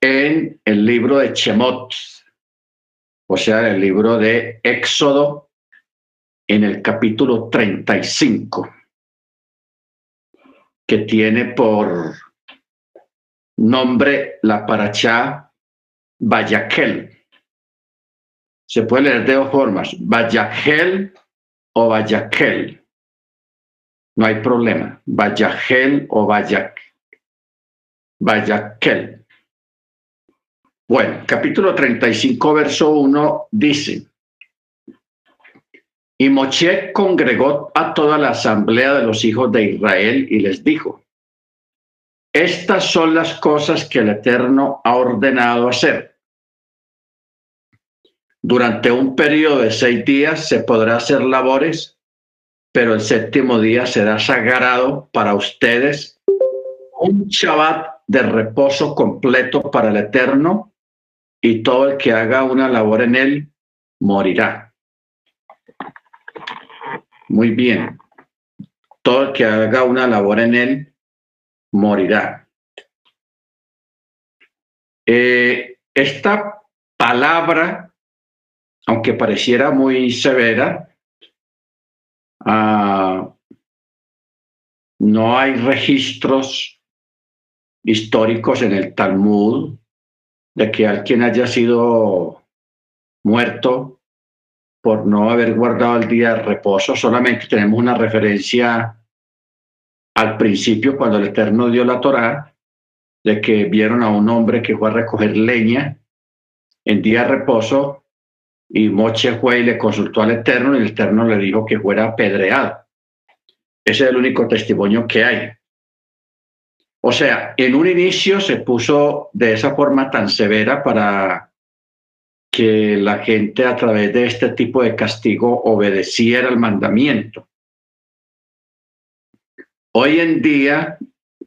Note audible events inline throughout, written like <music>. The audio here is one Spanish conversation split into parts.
En el libro de Chemot, o sea, el libro de Éxodo, en el capítulo 35, que tiene por nombre la paracha Vayaquel. Se puede leer de dos formas, Vayaquel o Vayaquel. No hay problema, Vayaquel o Vayaquel. Vayaquel. Bueno, capítulo 35, verso 1 dice, y Moche congregó a toda la asamblea de los hijos de Israel y les dijo, estas son las cosas que el Eterno ha ordenado hacer. Durante un periodo de seis días se podrá hacer labores, pero el séptimo día será sagrado para ustedes, un Shabbat de reposo completo para el Eterno, y todo el que haga una labor en él morirá. Muy bien. Todo el que haga una labor en él morirá. Eh, esta palabra, aunque pareciera muy severa, ah, no hay registros históricos en el Talmud de que alguien haya sido muerto por no haber guardado el día de reposo. Solamente tenemos una referencia al principio cuando el Eterno dio la Torá de que vieron a un hombre que fue a recoger leña en día de reposo y Moche fue y le consultó al Eterno y el Eterno le dijo que fuera apedreado. Ese es el único testimonio que hay. O sea, en un inicio se puso de esa forma tan severa para que la gente a través de este tipo de castigo obedeciera el mandamiento. Hoy en día,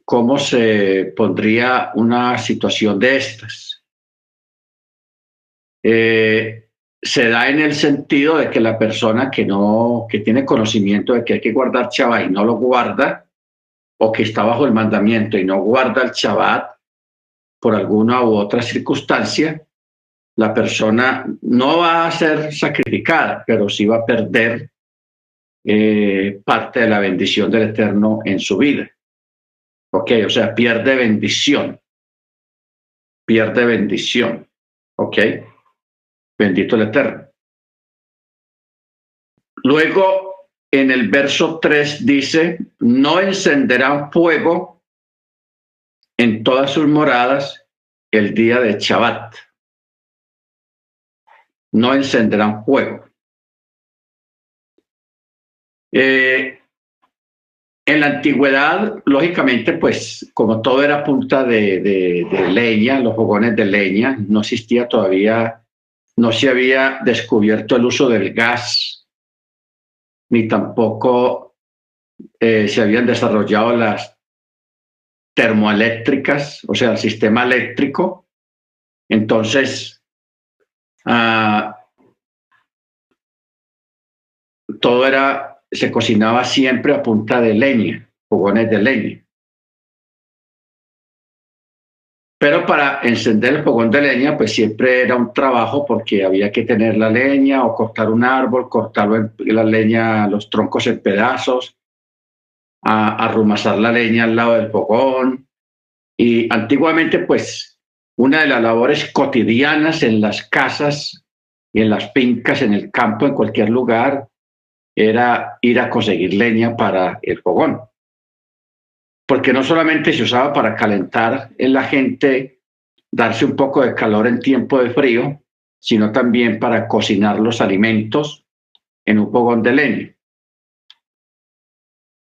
¿cómo se pondría una situación de estas? Eh, se da en el sentido de que la persona que no, que tiene conocimiento de que hay que guardar chava y no lo guarda, o que está bajo el mandamiento y no guarda el Shabbat por alguna u otra circunstancia, la persona no va a ser sacrificada, pero sí va a perder eh, parte de la bendición del Eterno en su vida. Ok, o sea, pierde bendición. Pierde bendición. Ok, bendito el Eterno. Luego en el verso 3 dice, no encenderán fuego en todas sus moradas el día de Shabbat. No encenderán fuego. Eh, en la antigüedad, lógicamente, pues como todo era punta de, de, leña, los fogones de leña, no existía todavía, no se había descubierto el uso del gas ni tampoco eh, se habían desarrollado las termoeléctricas, o sea, el sistema eléctrico. Entonces, ah, todo era, se cocinaba siempre a punta de leña, fogones de leña. Pero para encender el fogón de leña, pues siempre era un trabajo porque había que tener la leña o cortar un árbol, cortar la leña, los troncos en pedazos, a, arrumazar la leña al lado del fogón. Y antiguamente, pues, una de las labores cotidianas en las casas y en las fincas, en el campo, en cualquier lugar, era ir a conseguir leña para el fogón porque no solamente se usaba para calentar en la gente, darse un poco de calor en tiempo de frío, sino también para cocinar los alimentos en un fogón de leña.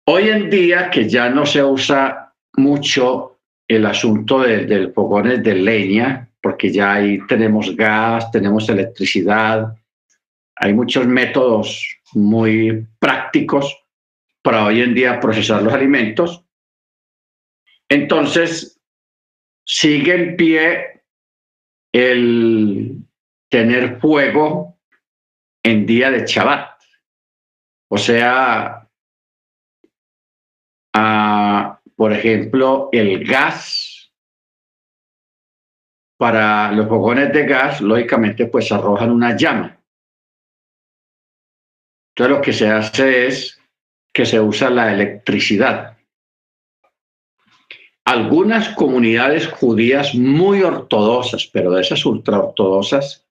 Hoy en día, que ya no se usa mucho el asunto de, de fogones de leña, porque ya ahí tenemos gas, tenemos electricidad, hay muchos métodos muy prácticos para hoy en día procesar los alimentos. Entonces, sigue en pie el tener fuego en día de Shabbat. O sea, por ejemplo, el gas para los fogones de gas, lógicamente, pues arrojan una llama. Entonces lo que se hace es que se usa la electricidad. Algunas comunidades judías muy ortodoxas, pero de esas ultraortodoxas,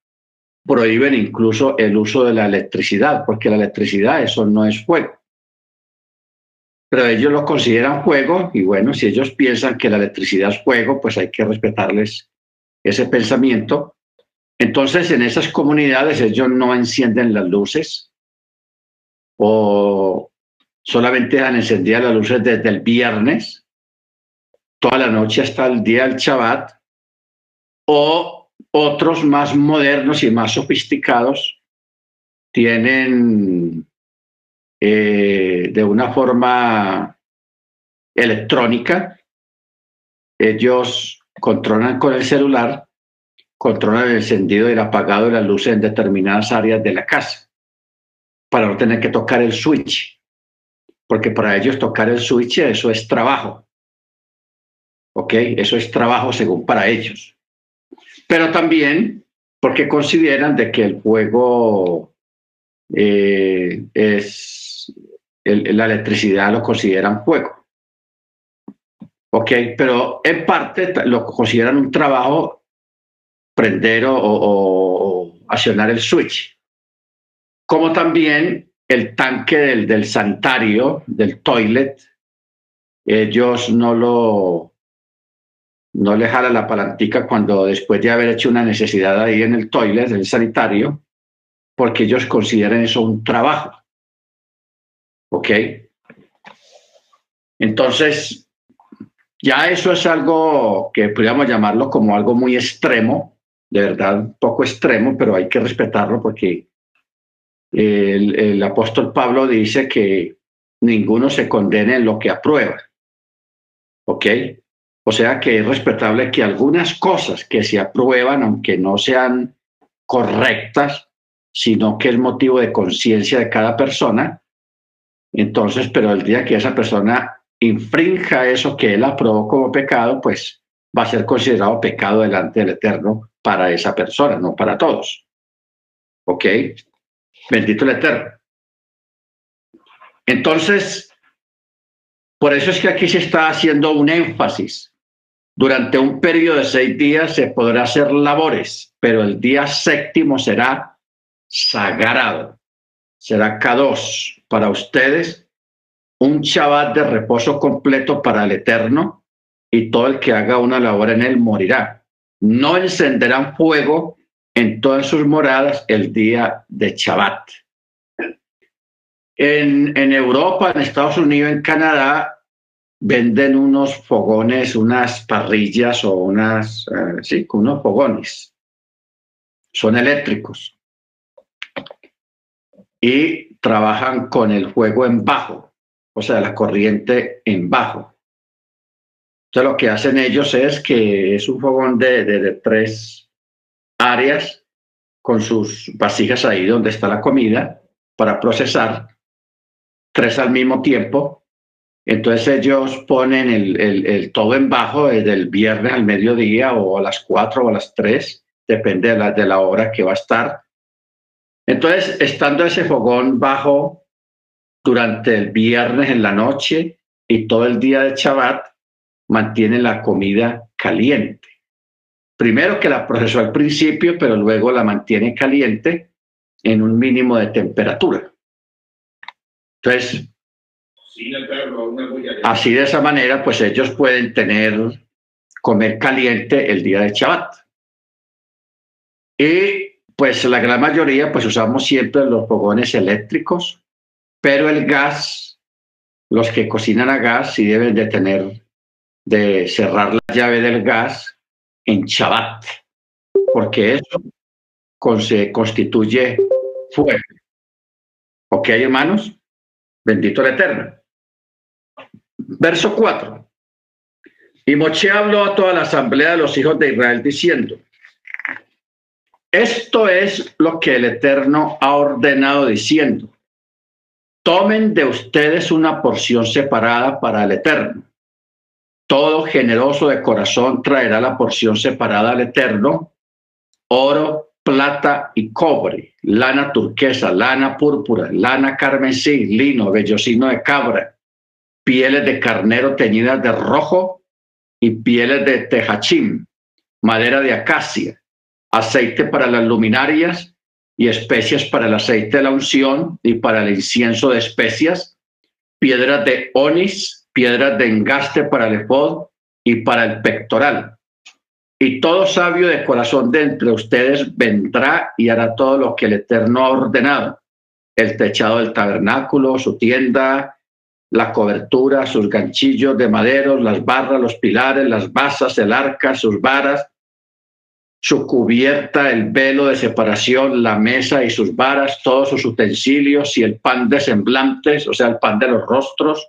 prohíben incluso el uso de la electricidad, porque la electricidad eso no es fuego. Pero ellos lo consideran fuego y bueno, si ellos piensan que la electricidad es fuego, pues hay que respetarles ese pensamiento. Entonces, en esas comunidades ellos no encienden las luces o solamente han encendidas las luces desde el viernes, toda la noche hasta el día del Shabbat, o otros más modernos y más sofisticados tienen eh, de una forma electrónica, ellos controlan con el celular, controlan el encendido y el apagado de las luces en determinadas áreas de la casa para no tener que tocar el switch, porque para ellos tocar el switch eso es trabajo. ¿Ok? Eso es trabajo según para ellos. Pero también porque consideran de que el fuego eh, es, la electricidad lo consideran fuego. Ok, pero en parte lo consideran un trabajo prender o, accionar el switch. Como también el tanque del, del sanitario, del toilet, ellos no lo, no le jala la palantica cuando después de haber hecho una necesidad ahí en el toilet, del sanitario, porque ellos consideran eso un trabajo. ¿Ok? Entonces, ya eso es algo que podríamos llamarlo como algo muy extremo, de verdad, poco extremo, pero hay que respetarlo porque el, el apóstol Pablo dice que ninguno se condene en lo que aprueba. ¿Ok? O sea que es respetable que algunas cosas que se aprueban, aunque no sean correctas, sino que es motivo de conciencia de cada persona, entonces, pero el día que esa persona infrinja eso que él aprobó como pecado, pues va a ser considerado pecado delante del Eterno para esa persona, no para todos. ¿Ok? Bendito el Eterno. Entonces, por eso es que aquí se está haciendo un énfasis. Durante un periodo de seis días se podrá hacer labores, pero el día séptimo será sagrado, será K2 para ustedes un Shabbat de reposo completo para el Eterno, y todo el que haga una labor en él morirá. No encenderán fuego en todas sus moradas el día de Shabbat. En, en Europa, en Estados Unidos, en Canadá, venden unos fogones, unas parrillas o unas, uh, sí, unos fogones. Son eléctricos. Y trabajan con el fuego en bajo o sea, la corriente en bajo. Entonces lo que hacen ellos es que es un fogón de, de, tres áreas con sus vasijas ahí donde está la comida para procesar, tres al mismo tiempo. Entonces ellos ponen el, el, todo en bajo desde el viernes al mediodía o a las cuatro o a las tres, depende de la, de la hora que va a estar. Entonces, estando ese fogón bajo durante el viernes en la noche y todo el día de Shabbat mantiene la comida caliente. Primero que la procesó al principio, pero luego la mantiene caliente en un mínimo de temperatura. Entonces, así de esa manera, pues ellos pueden tener, comer caliente el día de Shabbat. Y pues la gran mayoría, pues usamos siempre los fogones eléctricos pero el gas, los que cocinan a gas sí deben de tener, de cerrar la llave del gas en Shabbat, porque eso se constituye fuego. ¿Ok, hermanos? Bendito el Eterno. Verso 4. Y Moche habló a toda la asamblea de los hijos de Israel diciendo, esto es lo que el Eterno ha ordenado diciendo, tomen de ustedes una porción separada para el Eterno. todo generoso de corazón traerá la porción separada al Eterno, oro, plata y cobre, lana turquesa, lana púrpura, lana carmesí, lino, vellocino de cabra, pieles de carnero teñidas de rojo y pieles de tejachim, madera de acacia, aceite para las luminarias y especias para el aceite de la unción y para el incienso de especias, piedras de onis, piedras de engaste para el efod y para el pectoral. Y todo sabio de corazón de entre ustedes vendrá y hará todo lo que el Eterno ha ordenado, el techado del tabernáculo, su tienda, la cobertura, sus ganchillos de maderos, las barras, los pilares, las basas, el arca, sus varas, su cubierta, el velo de separación, la mesa y sus varas, todos sus utensilios y el pan de semblantes, o sea, el pan de los rostros,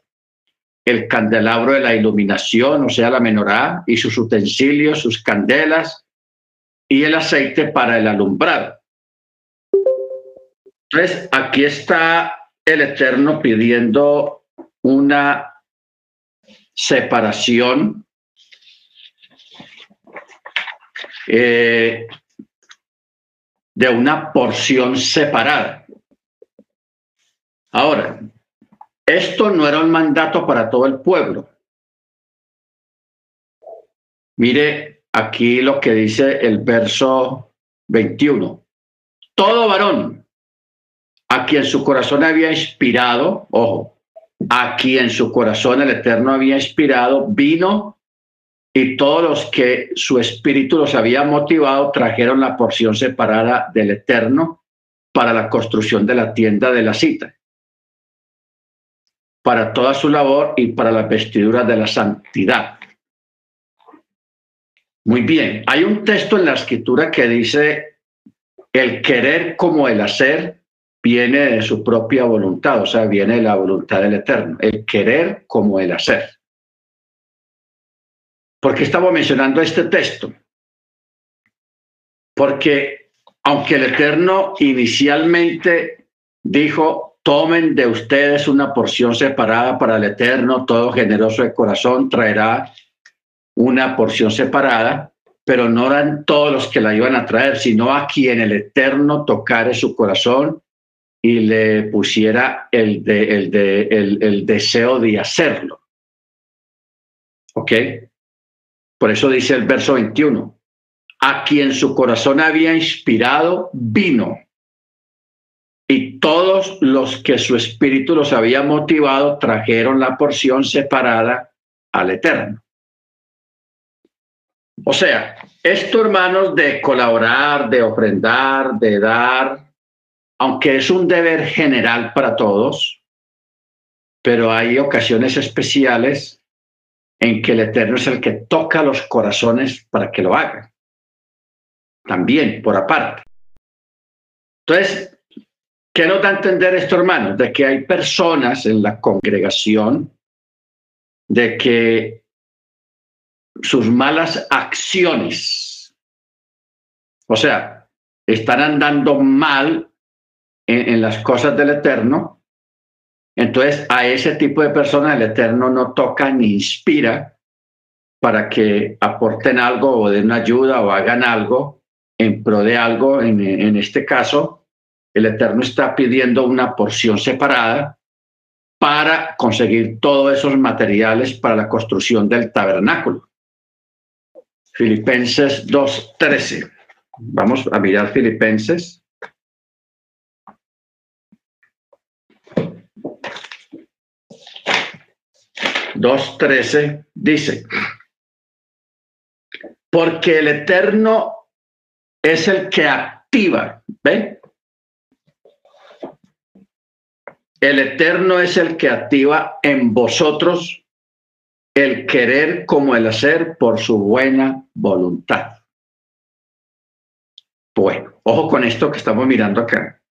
el candelabro de la iluminación, o sea, la menorá, y sus utensilios, sus candelas y el aceite para el alumbrado. Entonces, aquí está el Eterno pidiendo una separación eh, de una porción separada. Ahora, esto no era un mandato para todo el pueblo. Mire aquí lo que dice el verso 21. Todo varón a quien su corazón había inspirado, ojo, a quien su corazón el Eterno había inspirado, vino y todos los que su espíritu los había motivado trajeron la porción separada del Eterno para la construcción de la tienda de la cita, para toda su labor y para la vestidura de la santidad. Muy bien, hay un texto en la escritura que dice, el querer como el hacer viene de su propia voluntad, o sea, viene de la voluntad del Eterno, el querer como el hacer. ¿Por qué mencionando este texto? Porque aunque el Eterno inicialmente dijo, tomen de ustedes una porción separada para el Eterno, todo generoso de corazón traerá una porción separada, pero no eran todos los que la iban a traer, sino a quien el Eterno tocare su corazón y le pusiera el, el, el deseo de hacerlo. ¿Ok? Por eso dice el verso 21, a quien su corazón había inspirado vino. Y todos los que su espíritu los había motivado trajeron la porción separada al Eterno. O sea, esto, hermanos, de colaborar, de ofrendar, de dar, aunque es un deber general para todos, pero hay ocasiones especiales en que el Eterno es el que toca los corazones para que lo hagan. También, por aparte. Entonces, ¿qué nos da a entender esto, hermanos? De que hay personas en la congregación de que sus malas acciones, o sea, están andando mal en, las cosas del Eterno, entonces, a ese tipo de personas el Eterno no toca ni inspira para que aporten algo o den ayuda o hagan algo en pro de algo. En, en este caso, el Eterno está pidiendo una porción separada para conseguir todos esos materiales para la construcción del tabernáculo. Filipenses 2.13. Vamos a mirar Filipenses 2.13 dice, porque el Eterno es el que activa, ¿ven? El Eterno es el que activa en vosotros el querer como el hacer por su buena voluntad. Bueno, ojo con esto que estamos mirando acá.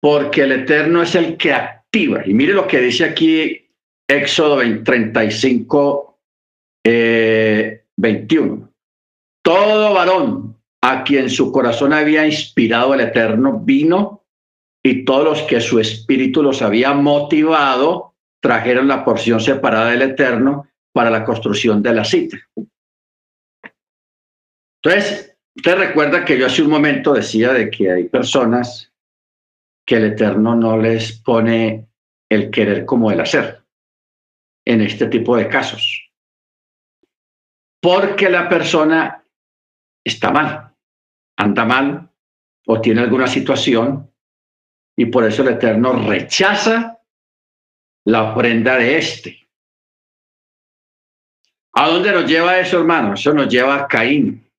Porque el Eterno es el que activa. Y mire lo que dice aquí Éxodo 35, 21. Todo varón a quien su corazón había inspirado el Eterno vino y todos los que su espíritu los había motivado trajeron la porción separada del Eterno para la construcción de la cita. Entonces, usted recuerda que yo hace un momento decía de que hay personas que el Eterno no les pone el querer como el hacer en este tipo de casos. Porque la persona está mal, anda mal o tiene alguna situación y por eso el Eterno rechaza la ofrenda de este. ¿A dónde nos lleva eso, hermano? Eso nos lleva a Caín.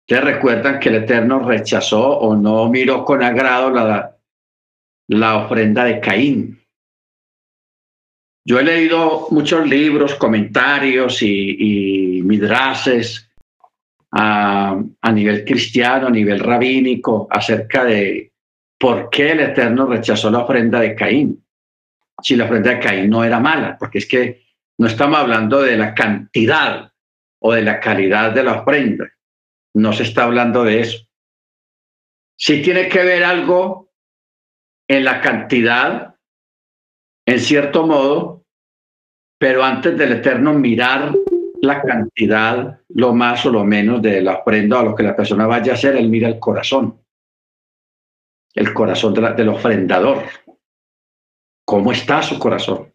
Ustedes recuerdan que el Eterno rechazó o no miró con agrado la, la ofrenda de Caín. Yo he leído muchos libros, comentarios y, y midrases a, a, nivel cristiano, a nivel rabínico, acerca de por qué el Eterno rechazó la ofrenda de Caín. Si la ofrenda de Caín no era mala, porque es que no estamos hablando de la cantidad o de la calidad de la ofrenda. No se está hablando de eso. Si tiene que ver algo en la cantidad, en cierto modo, pero antes del Eterno mirar la cantidad, lo más o lo menos de la ofrenda o lo que la persona vaya a hacer, él mira el corazón, el corazón del ofrendador. ¿Cómo está su corazón?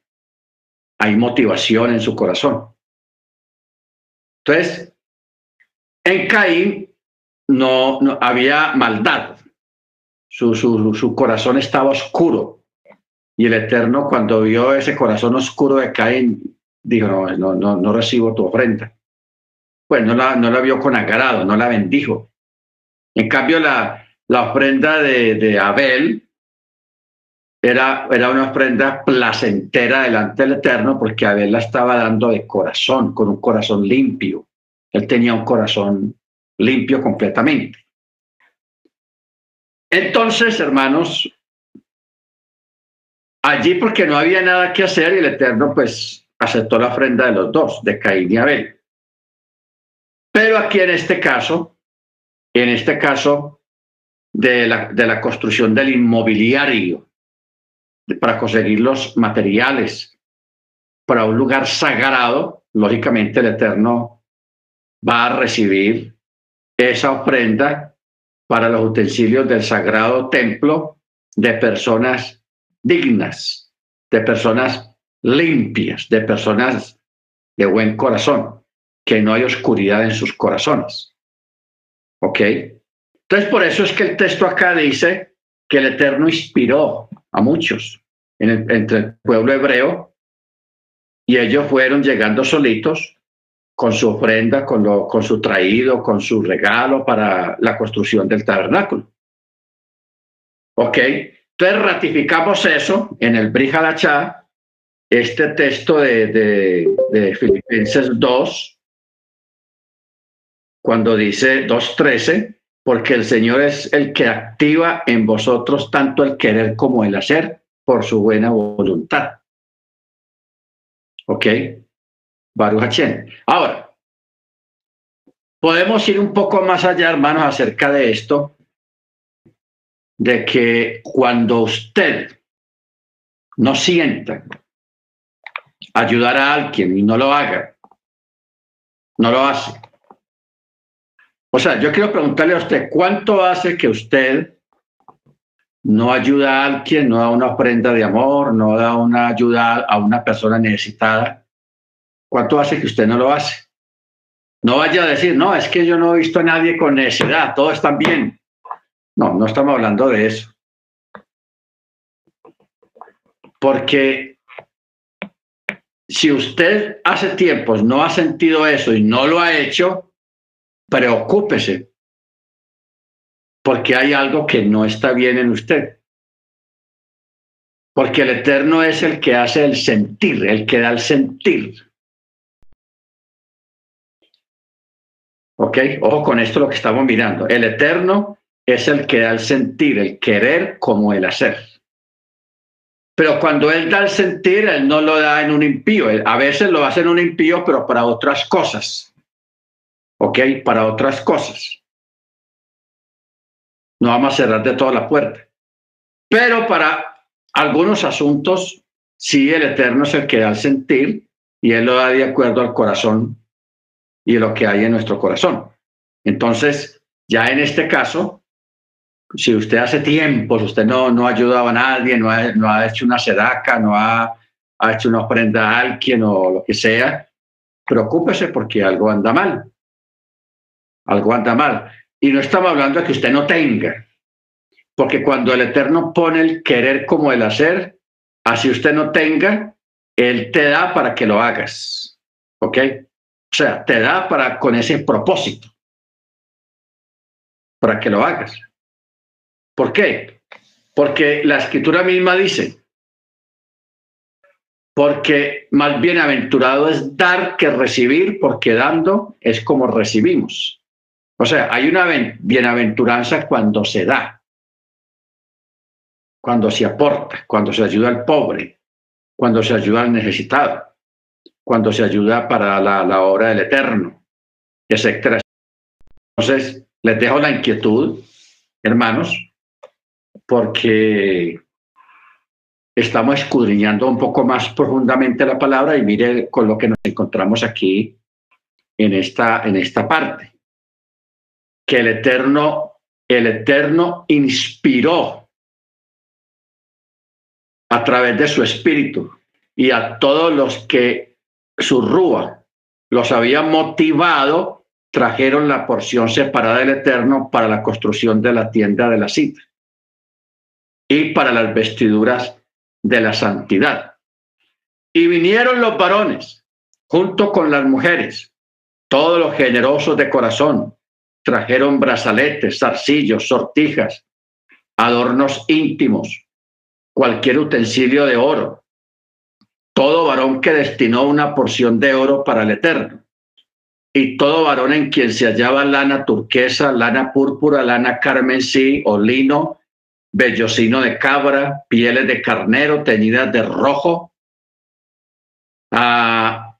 Hay motivación en su corazón. Entonces, en Caín no, no había maldad, su, su, su corazón estaba oscuro. Y el Eterno, cuando vio ese corazón oscuro de Caín, dijo, no, no, no, no recibo tu ofrenda. Pues no la, no la vio con agrado, no la bendijo. En cambio, la, la ofrenda de, de Abel era, era una ofrenda placentera delante del Eterno porque Abel la estaba dando de corazón, con un corazón limpio. Él tenía un corazón limpio completamente. Entonces, hermanos, allí porque no había nada que hacer y el Eterno pues aceptó la ofrenda de los dos, de Caín y Abel. Pero aquí en este caso, en este caso de la, de la construcción del inmobiliario, para conseguir los materiales para un lugar sagrado, lógicamente el Eterno va a recibir esa ofrenda para los utensilios del sagrado templo de personas dignas, de personas limpias, de personas de buen corazón, que no hay oscuridad en sus corazones. ¿Ok? Entonces, por eso es que el texto acá dice que el Eterno inspiró a muchos entre el pueblo hebreo y ellos fueron llegando solitos con su ofrenda, con, lo, con su traído, con su regalo para la construcción del tabernáculo. ¿Ok? Entonces ratificamos eso en el Brihadachá, este texto de, Filipenses 2, cuando dice 2.13, porque el Señor es el que activa en vosotros tanto el querer como el hacer por su buena voluntad. ¿Ok? Baruch Ahora, podemos ir un poco más allá, hermanos, acerca de esto, de que cuando usted no sienta ayudar a alguien y no lo haga, no lo hace. O sea, yo quiero preguntarle a usted, ¿cuánto hace que usted no ayuda a alguien, no da una ofrenda de amor, no da una ayuda a una persona necesitada? ¿Cuánto hace que usted no lo hace? No vaya a decir, no, es que yo no he visto a nadie con necesidad, todos están bien. No, no estamos hablando de eso. Porque si usted hace tiempos no ha sentido eso y no lo ha hecho, preocúpese, porque hay algo que no está bien en usted. Porque el Eterno es el que hace el sentir, el que da el sentir. ¿Ok? Ojo con esto lo que estamos mirando. El eterno es el que da el sentir, el querer como el hacer. Pero cuando Él da el sentir, Él no lo da en un impío. A veces lo hace en un impío, pero para otras cosas. ¿Ok? Para otras cosas. No vamos a cerrar de toda la puerta. Pero para algunos asuntos Sí, el Eterno es el que da el sentir y Él lo da de acuerdo al corazón y lo que hay en nuestro corazón. Entonces, ya en este caso, si usted hace tiempo, usted no, no ha ayudado a nadie, no ha, no ha hecho una sedaca, no ha, ha hecho una ofrenda a alguien o lo que sea, preocúpese porque algo anda mal. Algo anda mal. Y no estamos hablando de que usted no tenga, porque cuando el Eterno pone el querer como el hacer, así usted no tenga, Él te da para que lo hagas. ¿Ok? O sea, te da para con ese propósito, para que lo hagas. ¿Por qué? Porque la escritura misma dice, porque más bienaventurado es dar que recibir, porque dando es como recibimos. O sea, hay una bienaventuranza cuando se da, cuando se aporta, cuando se ayuda al pobre, cuando se ayuda al necesitado, cuando se ayuda para la, obra del Eterno, etc. Entonces, les dejo la inquietud, hermanos, porque estamos escudriñando un poco más profundamente la palabra y mire con lo que nos encontramos aquí en esta, en esta parte. Que el Eterno, el Eterno inspiró a través de su espíritu y a todos los que su rúa los había motivado, trajeron la porción separada del Eterno para la construcción de la tienda de la cita y para las vestiduras de la santidad. Y vinieron los varones junto con las mujeres, todos los generosos de corazón, trajeron brazaletes, zarcillos, sortijas, adornos íntimos, cualquier utensilio de oro, todo varón que destinó una porción de oro para el Eterno, y todo varón en quien se hallaba lana turquesa, lana púrpura, lana carmesí o lino, vellocino de cabra, pieles de carnero teñidas de rojo, ah,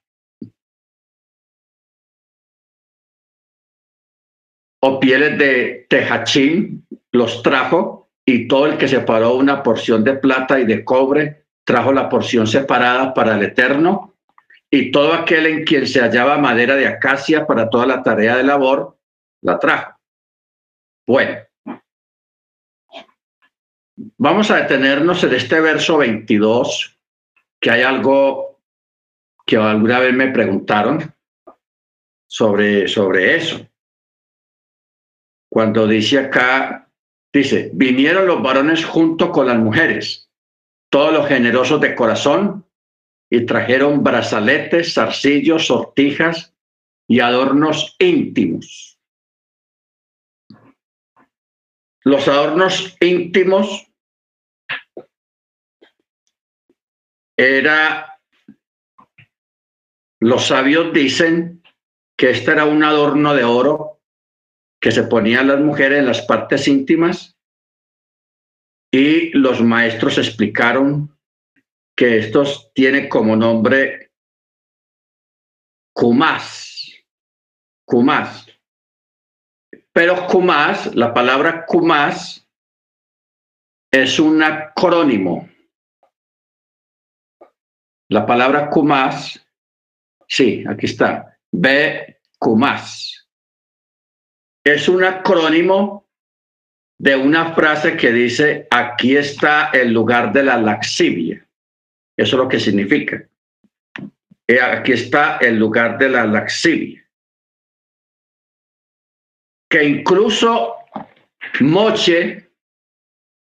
o pieles de tejachín, los trajo, y todo el que separó una porción de plata y de cobre, trajo la porción separada para el Eterno, y todo aquel en quien se hallaba madera de acacia para toda la tarea de labor, la trajo. Bueno, Vamos a detenernos en este verso 22, que hay algo que alguna vez me preguntaron sobre, sobre eso. Cuando dice acá, dice, vinieron los varones junto con las mujeres, todos los generosos de corazón, y trajeron brazaletes, zarcillos, sortijas y adornos íntimos. Los adornos íntimos era, los sabios dicen que este era un adorno de oro que se ponían las mujeres en las partes íntimas y los maestros explicaron que estos tiene como nombre Kumas, Kumas. Pero Kumas, la palabra Kumas es un acrónimo la palabra Kumas, sí, aquí está, B Kumas. Es un acrónimo de una frase que dice, aquí está el lugar de la laxivia. Eso es lo que significa. Aquí está el lugar de la laxivia. Que incluso Moche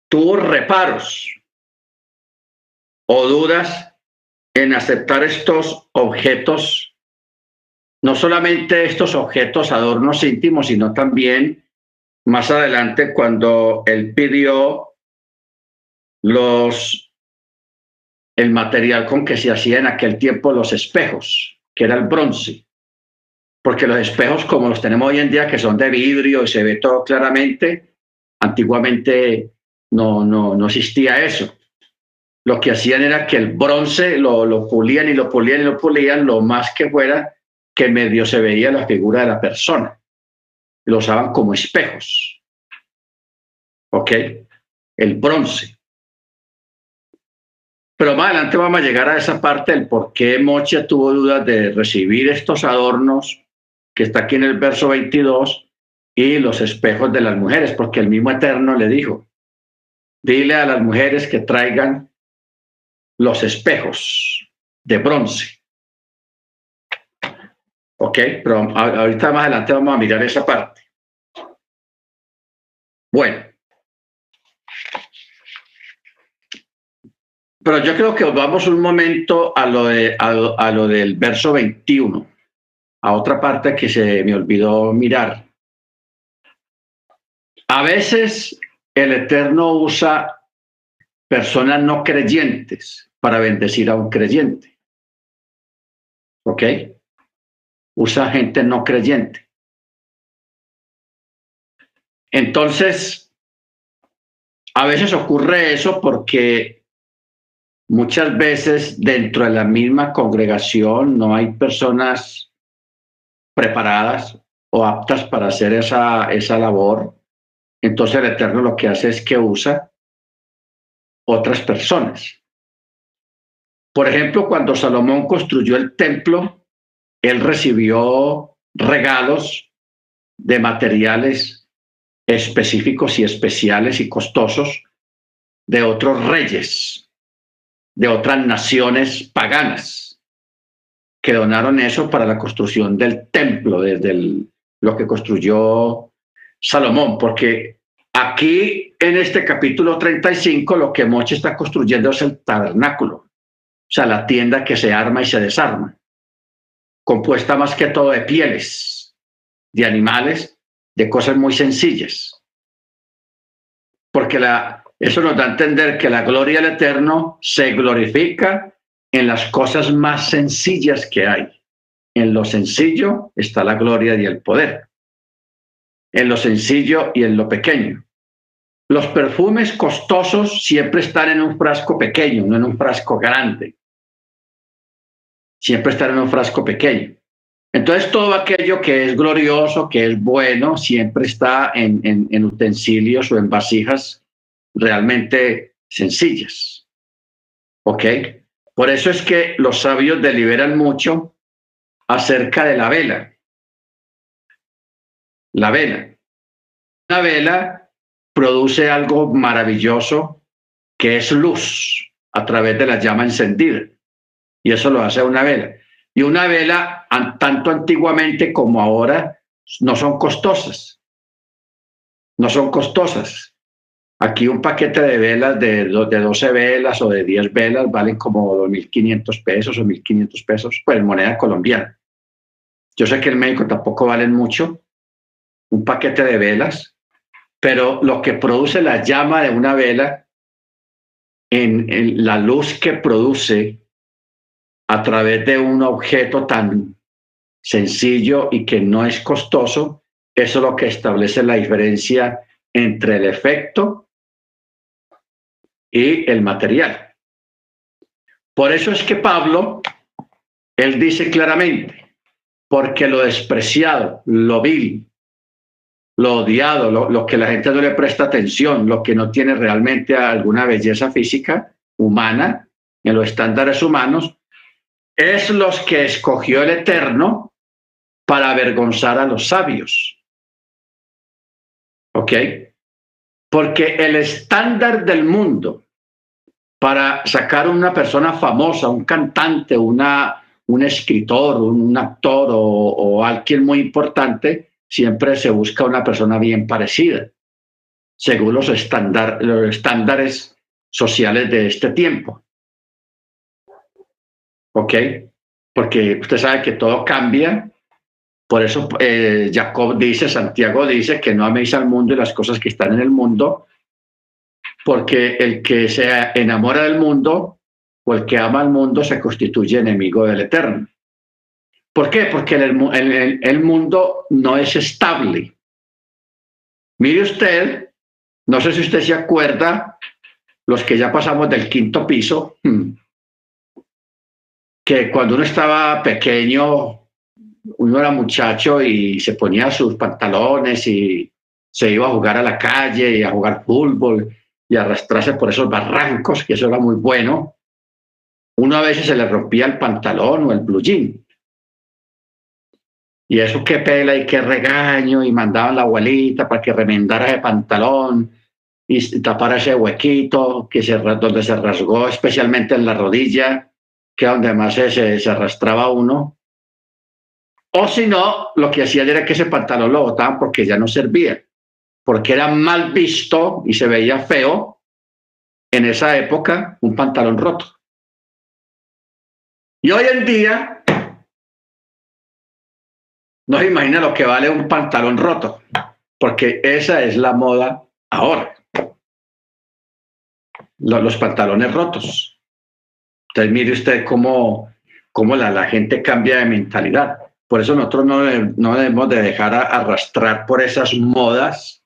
tuvo reparos o dudas en aceptar estos objetos, no solamente estos objetos adornos íntimos, sino también más adelante cuando él pidió los el material con que se hacía en aquel tiempo los espejos, que era el bronce. Porque los espejos como los tenemos hoy en día, que son de vidrio y se ve todo claramente, antiguamente no, no, no existía eso lo que hacían era que el bronce lo, lo pulían y lo pulían y lo pulían lo más que fuera que medio se veía la figura de la persona. Lo usaban como espejos. ¿Ok? El bronce. Pero más adelante vamos a llegar a esa parte del por qué Mocha tuvo dudas de recibir estos adornos que está aquí en el verso 22 y los espejos de las mujeres, porque el mismo Eterno le dijo, dile a las mujeres que traigan los espejos de bronce. Ok, pero ahorita más adelante vamos a mirar esa parte. Bueno. Pero yo creo que vamos un momento a lo, de, a lo del verso 21, a otra parte que se me olvidó mirar. A veces el Eterno usa personas no creyentes para bendecir a un creyente. ¿Ok? Usa gente no creyente. Entonces, a veces ocurre eso porque muchas veces dentro de la misma congregación no hay personas preparadas o aptas para hacer esa, esa labor. Entonces el Eterno lo que hace es que usa otras personas. Por ejemplo, cuando Salomón construyó el templo, él recibió regalos de materiales específicos y especiales y costosos de otros reyes, de otras naciones paganas, que donaron eso para la construcción del templo, desde lo que construyó Salomón, porque Aquí, en este capítulo 35, lo que Moche está construyendo es el tabernáculo, o sea, la tienda que se arma y se desarma, compuesta más que todo de pieles, de animales, de cosas muy sencillas. Porque eso nos da a entender que la gloria del Eterno se glorifica en las cosas más sencillas que hay. En lo sencillo está la gloria y el poder. En lo sencillo y en lo pequeño. Los perfumes costosos siempre están en un frasco pequeño, no en un frasco grande. Siempre están en un frasco pequeño. Entonces todo aquello que es glorioso, que es bueno, siempre está en, en utensilios o en vasijas realmente sencillas. ¿Ok? Por eso es que los sabios deliberan mucho acerca de la vela. La vela. La vela produce algo maravilloso que es luz a través de la llama encendida. Y eso lo hace una vela. Y una vela, tanto antiguamente como ahora, no son costosas. No son costosas. Aquí un paquete de velas de, de 12 velas o de 10 velas valen como 2.500 pesos o 1.500 pesos, pues moneda colombiana. Yo sé que en México tampoco valen mucho. Un paquete de velas pero lo que produce la llama de una vela, en, la luz que produce a través de un objeto tan sencillo y que no es costoso, eso es lo que establece la diferencia entre el efecto y el material. Por eso es que Pablo, él dice claramente, porque lo despreciado, lo vil, lo odiado, lo, que la gente no le presta atención, lo que no tiene realmente alguna belleza física humana, en los estándares humanos, es los que escogió el Eterno para avergonzar a los sabios. ¿Ok? Porque el estándar del mundo para sacar una persona famosa, un cantante, una, un escritor, un, actor o alguien muy importante, siempre se busca una persona bien parecida, según los, estándares sociales de este tiempo. ¿Ok? Porque usted sabe que todo cambia. Por eso eh, Jacob dice, Santiago dice que no améis al mundo y las cosas que están en el mundo, porque el que se enamora del mundo o el que ama al mundo se constituye enemigo del Eterno. ¿Por qué? Porque el, mundo no es estable. Mire usted, no sé si usted se acuerda, los que ya pasamos del quinto piso, hmm, que cuando uno estaba pequeño, uno era muchacho y se ponía sus pantalones y se iba a jugar a la calle y a jugar fútbol y arrastrarse por esos barrancos, que eso era muy bueno. uno a veces se le rompía el pantalón o el blue jean. Y eso qué pela y qué regaño, y mandaban la abuelita para que remendara ese pantalón y tapara ese huequito que se, donde se rasgó, especialmente en la rodilla, que donde más se, se arrastraba uno. O si no, lo que hacían era que ese pantalón lo botaban porque ya no servía, porque era mal visto y se veía feo en esa época un pantalón roto. Y hoy en día no se imagina lo que vale un pantalón roto, porque esa es la moda ahora. Los, pantalones rotos. Entonces mire usted cómo, cómo la, gente cambia de mentalidad. Por eso nosotros no, no debemos de dejar arrastrar por esas modas,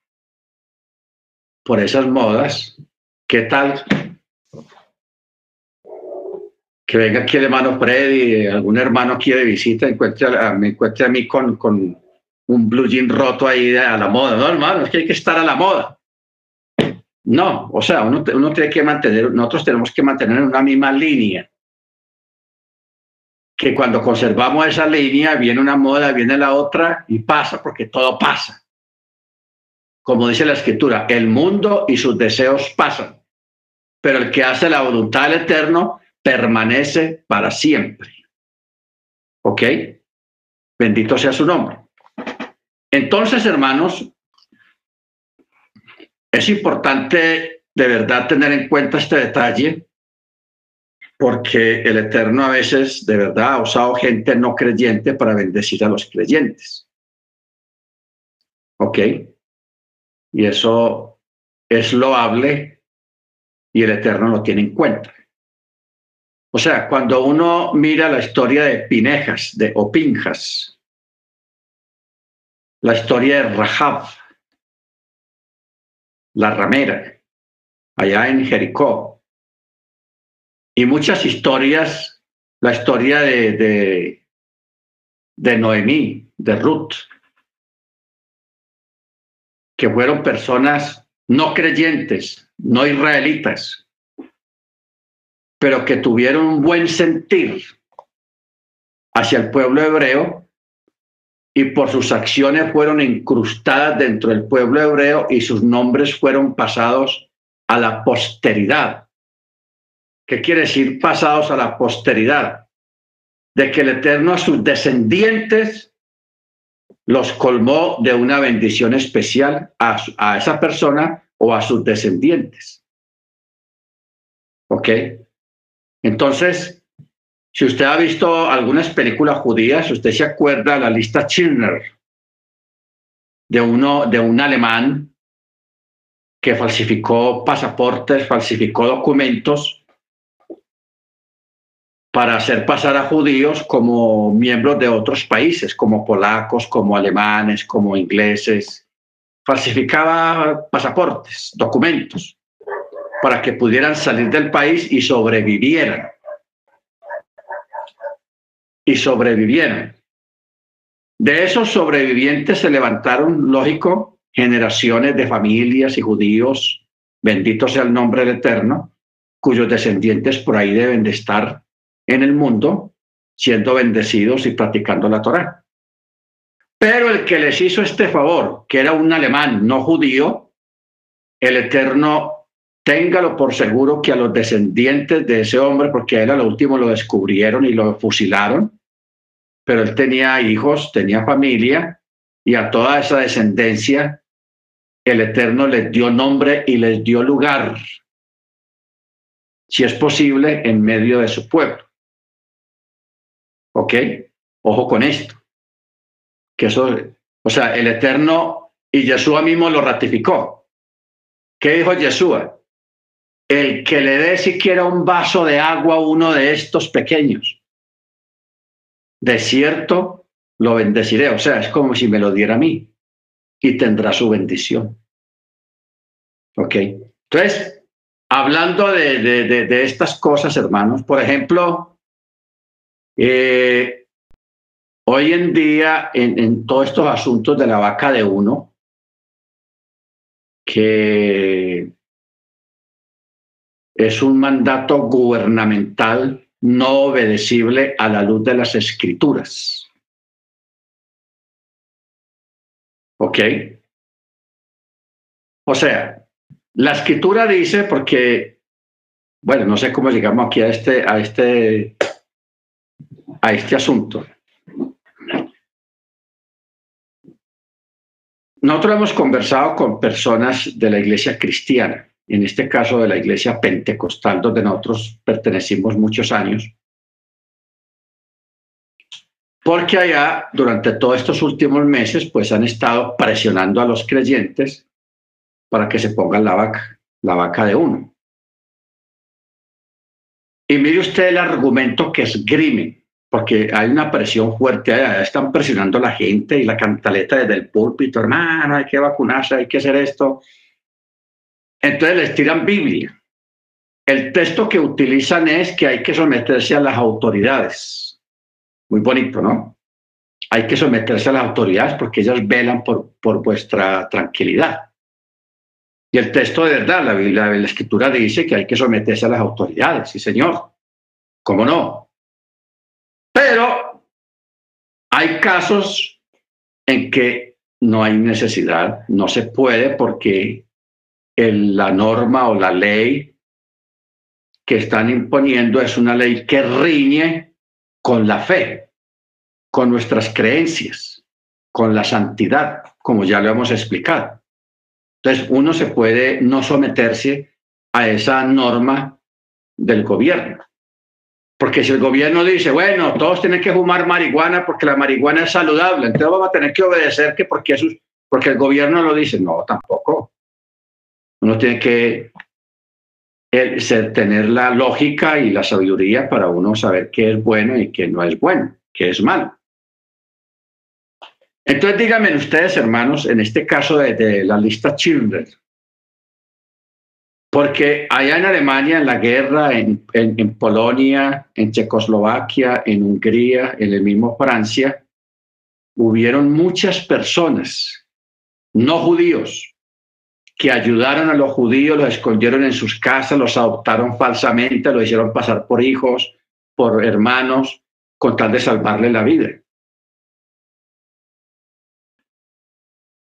por esas modas. ¿Qué tal que venga aquí el hermano Freddy, algún hermano aquí de visita, encuentre a, me encuentre a mí con, con un blue jean roto ahí a la moda. No, hermano, es que hay que estar a la moda. No, o sea, uno, uno tiene que mantener, nosotros tenemos que mantener una misma línea. Que cuando conservamos esa línea, viene una moda, viene la otra y pasa, porque todo pasa. Como dice la escritura, el mundo y sus deseos pasan, pero el que hace la voluntad del Eterno permanece para siempre. ¿Ok? Bendito sea su nombre. Entonces, hermanos, es importante de verdad tener en cuenta este detalle porque el Eterno a veces de verdad ha usado gente no creyente para bendecir a los creyentes. ¿Ok? Y eso es loable y el Eterno lo tiene en cuenta. O sea, cuando uno mira la historia de Pinejas, de Opinjas, la historia de Rahab, la ramera, allá en Jericó, y muchas historias, la historia de, de, de Noemí, de Ruth, que fueron personas no creyentes, no israelitas, pero que tuvieron un buen sentir hacia el pueblo hebreo y por sus acciones fueron incrustadas dentro del pueblo hebreo y sus nombres fueron pasados a la posteridad. ¿Qué quiere decir pasados a la posteridad? De que el Eterno a sus descendientes los colmó de una bendición especial a, a esa persona o a sus descendientes. ¿Ok? Entonces, si usted ha visto algunas películas judías, usted se acuerda la lista Schindler de uno de un alemán que falsificó pasaportes, falsificó documentos para hacer pasar a judíos como miembros de otros países, como polacos, como alemanes, como ingleses. Falsificaba pasaportes, documentos para que pudieran salir del país y sobrevivieran. Y sobrevivieran. De esos sobrevivientes se levantaron, lógico, generaciones de familias y judíos, bendito sea el nombre del Eterno, cuyos descendientes por ahí deben de estar en el mundo, siendo bendecidos y practicando la Torá. Pero el que les hizo este favor, que era un alemán no judío, el Eterno téngalo por seguro que a los descendientes de ese hombre, porque él a lo último lo descubrieron y lo fusilaron, pero él tenía hijos, tenía familia, y a toda esa descendencia el Eterno les dio nombre y les dio lugar, si es posible, en medio de su pueblo. ¿Ok? Ojo con esto. Que eso, o sea, el Eterno y Yeshua mismo lo ratificó. ¿Qué dijo Yeshua? El que le dé siquiera un vaso de agua a uno de estos pequeños. De cierto, lo bendeciré. O sea, es como si me lo diera a mí y tendrá su bendición. ¿Ok? Entonces, hablando de, de, estas cosas, hermanos, por ejemplo, eh, hoy en día, en, en todos estos asuntos de la vaca de uno, que es un mandato gubernamental no obedecible a la luz de las escrituras. ¿Ok? O sea, la escritura dice, porque, bueno, no sé cómo llegamos aquí a este, a este, a este asunto. Nosotros hemos conversado con personas de la iglesia cristiana, en este caso de la iglesia pentecostal, donde nosotros pertenecimos muchos años, porque allá durante todos estos últimos meses pues han estado presionando a los creyentes para que se pongan la vaca, la vaca de uno. Y mire usted el argumento que esgrime porque hay una presión fuerte, están presionando a la gente y la cantaleta desde el púlpito, hermano, hay que vacunarse, hay que hacer esto. Entonces les tiran Biblia. El texto que utilizan es que hay que someterse a las autoridades. Muy bonito, ¿no? Hay que someterse a las autoridades porque ellas velan por, por vuestra tranquilidad. Y el texto de verdad, la, Biblia, la escritura dice que hay que someterse a las autoridades, sí señor. ¿Cómo no? Pero hay casos en que no hay necesidad, no se puede porque la norma o la ley que están imponiendo es una ley que riñe con la fe, con nuestras creencias, con la santidad, como ya lo hemos explicado. Entonces, uno se puede no someterse a esa norma del gobierno. Porque si el gobierno dice, bueno, todos tienen que fumar marihuana porque la marihuana es saludable, entonces vamos a tener que obedecer que porque, eso, porque el gobierno lo dice. No, tampoco. Uno tiene que tener la lógica y la sabiduría para uno saber qué es bueno y qué no es bueno, qué es malo. Entonces díganme ustedes, hermanos, en este caso de, la lista Children, porque allá en Alemania, en la guerra, en, en, Polonia, en Checoslovaquia, en Hungría, en el mismo Francia, hubieron muchas personas, no judíos, que ayudaron a los judíos, los escondieron en sus casas, los adoptaron falsamente, los hicieron pasar por hijos, por hermanos, con tal de salvarle la vida.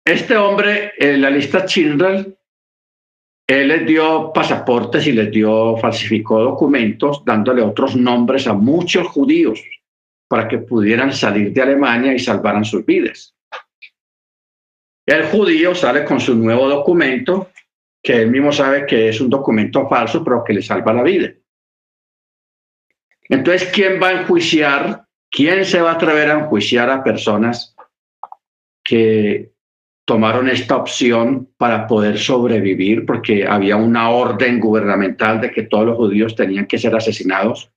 Este hombre, en la lista Children, él les dio pasaportes y les dio, falsificó documentos, dándole otros nombres a muchos judíos para que pudieran salir de Alemania y salvaran sus vidas. El judío sale con su nuevo documento, que él mismo sabe que es un documento falso, pero que le salva la vida. Entonces, ¿quién va a enjuiciar? ¿Quién se va a atrever a enjuiciar a personas que tomaron esta opción para poder sobrevivir porque había una orden gubernamental de que todos los judíos tenían que ser asesinados.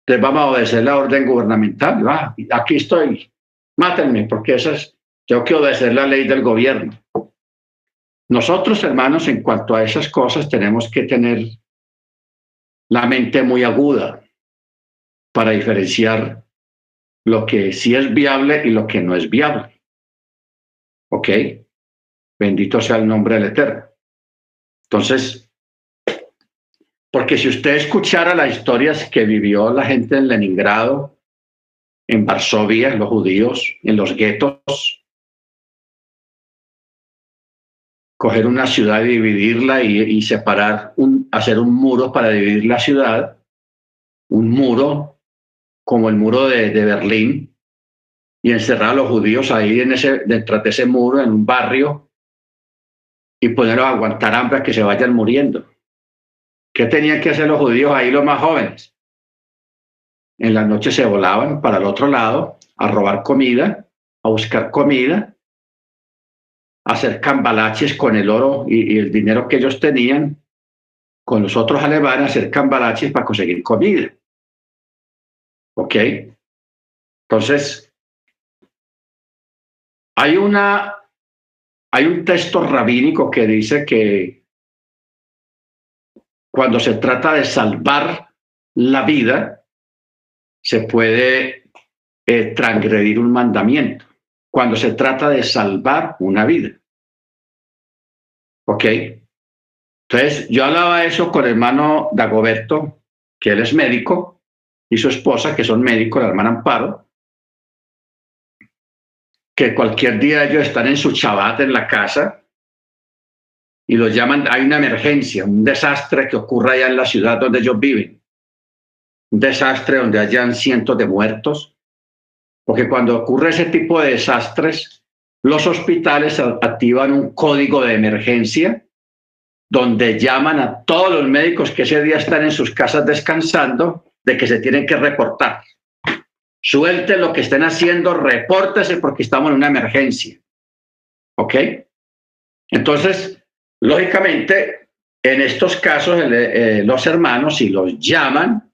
Entonces vamos a obedecer la orden gubernamental. Aquí estoy, mátenme porque esa es, tengo que obedecer la ley del gobierno. Nosotros, hermanos, en cuanto a esas cosas, tenemos que tener la mente muy aguda para diferenciar lo que sí es viable y lo que no es viable. ¿Ok? Bendito sea el nombre del Eterno. Entonces, porque si usted escuchara las historias que vivió la gente en Leningrado, en Varsovia, los judíos, en los guetos, coger una ciudad y dividirla y, separar, un, hacer un muro para dividir la ciudad, un muro como el muro de Berlín, y encerrar a los judíos ahí en ese, detrás de ese muro, en un barrio, y ponerlos a aguantar hambre que se vayan muriendo. ¿Qué tenían que hacer los judíos ahí, los más jóvenes? En la noche se volaban para el otro lado a robar comida, a buscar comida, hacer cambalaches con el oro y, el dinero que ellos tenían, con los otros alemanes, hacer cambalaches para conseguir comida. ¿Ok? Entonces, hay, una, hay un texto rabínico que dice que cuando se trata de salvar la vida, se puede eh, transgredir un mandamiento. Cuando se trata de salvar una vida. ¿Ok? Entonces, yo hablaba eso con el hermano Dagoberto que él es médico, y su esposa, que son médicos, la hermana Amparo, que cualquier día ellos están en su chabat en la casa y los llaman, hay una emergencia, un desastre que ocurra allá en la ciudad donde ellos viven, un desastre donde hayan cientos de muertos, porque cuando ocurre ese tipo de desastres, los hospitales activan un código de emergencia donde llaman a todos los médicos que ese día están en sus casas descansando de que se tienen que reportar. Suelte lo que estén haciendo, repórtese porque estamos en una emergencia. ¿Ok? Entonces, lógicamente, en estos casos, eh, los hermanos, si los llaman,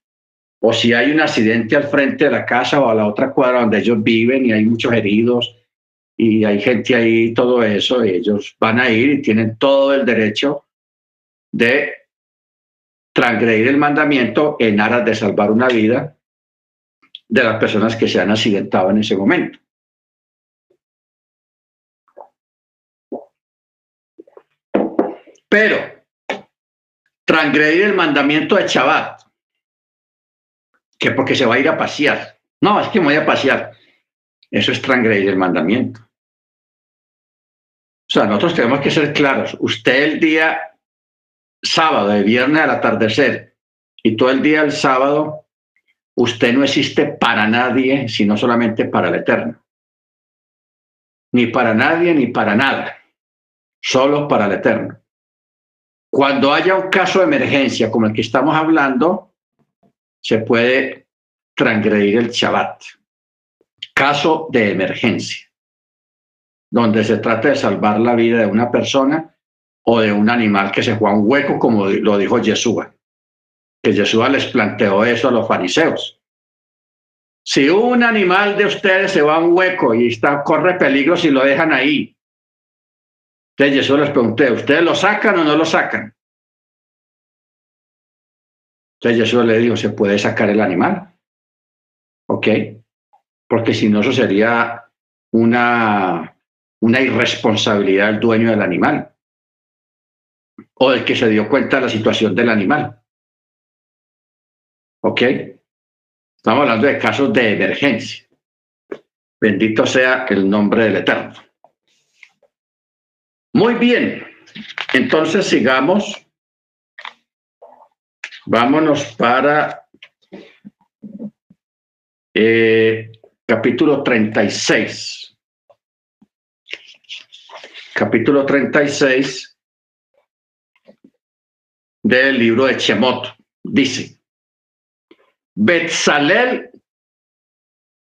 o si hay un accidente al frente de la casa o a la otra cuadra donde ellos viven y hay muchos heridos y hay gente ahí, todo eso, ellos van a ir y tienen todo el derecho de transgredir el mandamiento en aras de salvar una vida de las personas que se han accidentado en ese momento. Pero transgredir el mandamiento de Shabbat, que porque se va a ir a pasear. No, es que me voy a pasear. Eso es transgredir el mandamiento. O sea, nosotros tenemos que ser claros. Usted el día sábado, de viernes al atardecer, y todo el día el sábado, usted no existe para nadie, sino solamente para el Eterno. Ni para nadie, ni para nada. Solo para el Eterno. Cuando haya un caso de emergencia como el que estamos hablando, se puede transgredir el Shabbat. Caso de emergencia donde se trata de salvar la vida de una persona o de un animal que se fue un hueco, como lo dijo Yeshua. Que Yeshua les planteó eso a los fariseos. Si un animal de ustedes se va a un hueco y está, corre peligro si lo dejan ahí. Entonces Jesús les pregunté, ¿ustedes lo sacan o no lo sacan? Entonces Jesús le dijo, ¿se puede sacar el animal? ¿Ok? Porque si no, eso sería una una irresponsabilidad del dueño del animal o del que se dio cuenta de la situación del animal. ¿Ok? Estamos hablando de casos de emergencia. Bendito sea el nombre del Eterno. Muy bien, entonces sigamos. Vámonos para eh, capítulo 36 capítulo 36 del libro de Chemot. Dice, Betzalel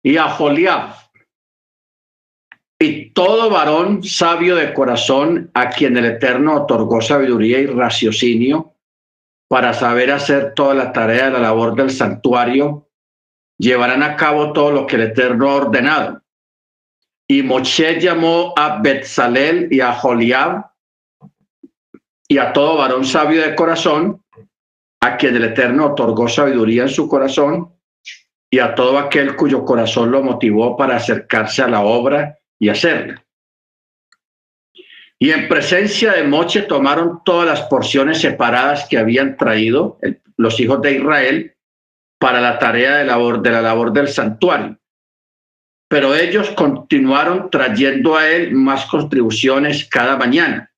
y Aholiab y todo varón sabio de corazón a quien el Eterno otorgó sabiduría y raciocinio para saber hacer toda la tarea de la labor del santuario, llevarán a cabo todo lo que el Eterno ha ordenado y Moshe llamó a Betzalel y a Joliab y a todo varón sabio de corazón, a quien el Eterno otorgó sabiduría en su corazón, y a todo aquel cuyo corazón lo motivó para acercarse a la obra y hacerla. Y en presencia de Moche tomaron todas las porciones separadas que habían traído los hijos de Israel para la tarea de, de la labor del santuario pero ellos continuaron trayendo a él más contribuciones cada mañana.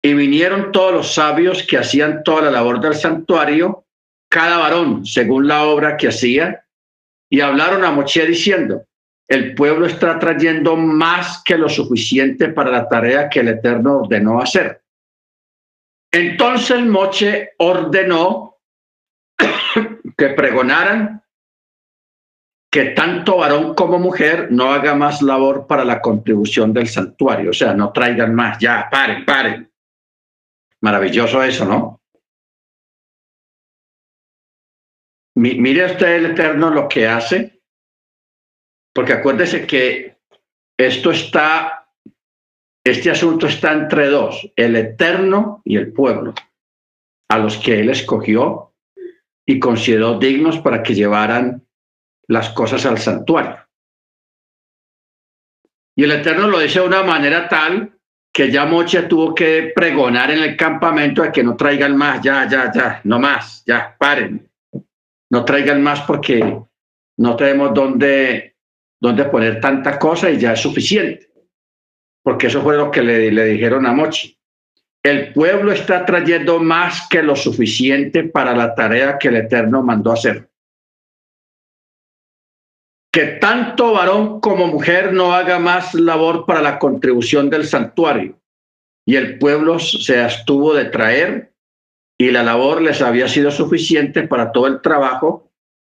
Y vinieron todos los sabios que hacían toda la labor del santuario, cada varón según la obra que hacía, y hablaron a Moche diciendo, el pueblo está trayendo más que lo suficiente para la tarea que el Eterno ordenó hacer. Entonces Moche ordenó <coughs> que pregonaran que tanto varón como mujer no haga más labor para la contribución del santuario, o sea, no traigan más, ya, paren, paren. Maravilloso eso, ¿no? mire usted el Eterno lo que hace, porque acuérdese que esto está, este asunto está entre dos, el Eterno y el pueblo, a los que él escogió y consideró dignos para que llevaran las cosas al santuario. Y el Eterno lo dice de una manera tal que ya Moche tuvo que pregonar en el campamento de que no traigan más, ya, ya, ya, no más, ya, paren. no traigan más porque no tenemos dónde, dónde poner tanta cosa y ya es suficiente. Porque eso fue lo que le, le dijeron a Mochi. El pueblo está trayendo más que lo suficiente para la tarea que el Eterno mandó hacer. Que tanto varón como mujer no haga más labor para la contribución del santuario. Y el pueblo se abstuvo de traer y la labor les había sido suficiente para todo el trabajo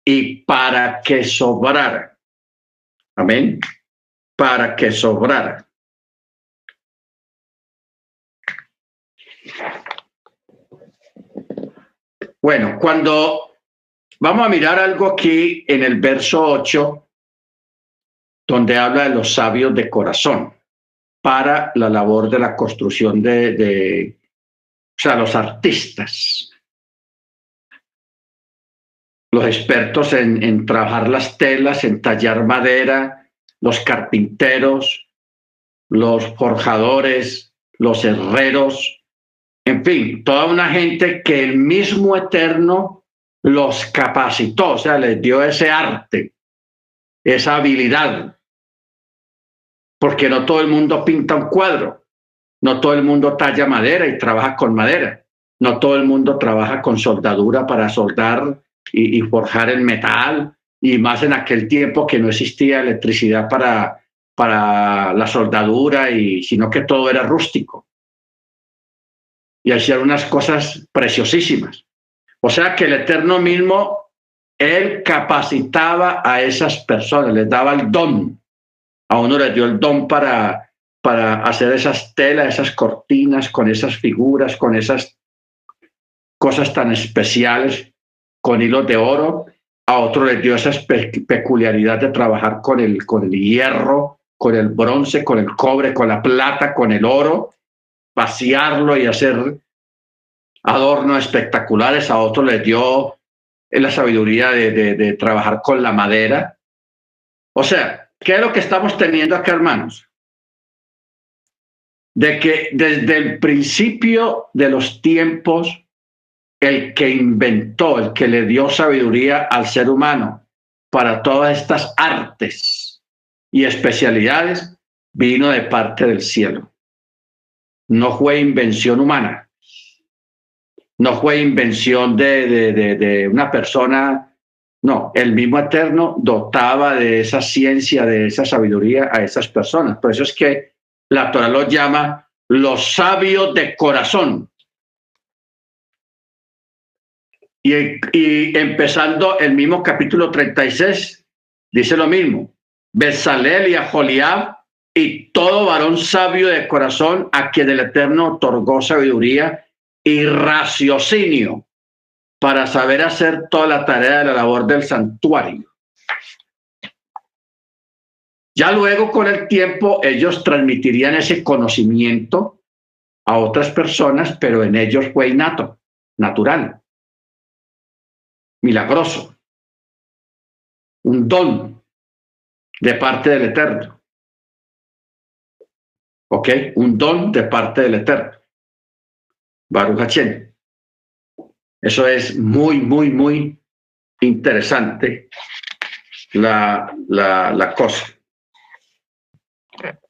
y para que sobrara. Amén. Para que sobrara. Bueno, cuando vamos a mirar algo aquí en el verso 8, donde habla de los sabios de corazón para la labor de la construcción de, de o sea, los artistas, los expertos en, en trabajar las telas, en tallar madera, los carpinteros, los forjadores, los herreros, en fin, toda una gente que el mismo Eterno los capacitó, o sea, les dio ese arte, esa habilidad, porque no todo el mundo pinta un cuadro, no todo el mundo talla madera y trabaja con madera. No todo el mundo trabaja con soldadura para soldar y, forjar el metal. Y más en aquel tiempo que no existía electricidad para, para la soldadura, y, sino que todo era rústico. Y hacían unas cosas preciosísimas. O sea que el Eterno mismo, Él capacitaba a esas personas, les daba el don. A uno le dio el don para para hacer esas telas, esas cortinas, con esas figuras, con esas cosas tan especiales, con hilos de oro. A otro le dio esa peculiaridad de trabajar con el, con el hierro, con el bronce, con el cobre, con la plata, con el oro, vaciarlo y hacer adornos espectaculares. A otro le dio la sabiduría de, de trabajar con la madera. O sea, ¿qué es lo que estamos teniendo acá, hermanos? de que desde el principio de los tiempos, el que inventó, el que le dio sabiduría al ser humano para todas estas artes y especialidades, vino de parte del cielo. No fue invención humana. No fue invención de, una persona. No, el mismo Eterno dotaba de esa ciencia, de esa sabiduría a esas personas. Por eso es que la Torah los llama los sabios de corazón. Y, empezando el mismo capítulo 36, dice lo mismo. Besalel y Aholiab y todo varón sabio de corazón a quien el Eterno otorgó sabiduría y raciocinio para saber hacer toda la tarea de la labor del santuario. Ya luego, con el tiempo, ellos transmitirían ese conocimiento a otras personas, pero en ellos fue innato, natural, milagroso, un don de parte del Eterno. ¿Ok? Un don de parte del Eterno. Baruch Hachem. Eso es muy, muy, muy interesante la, la, la cosa.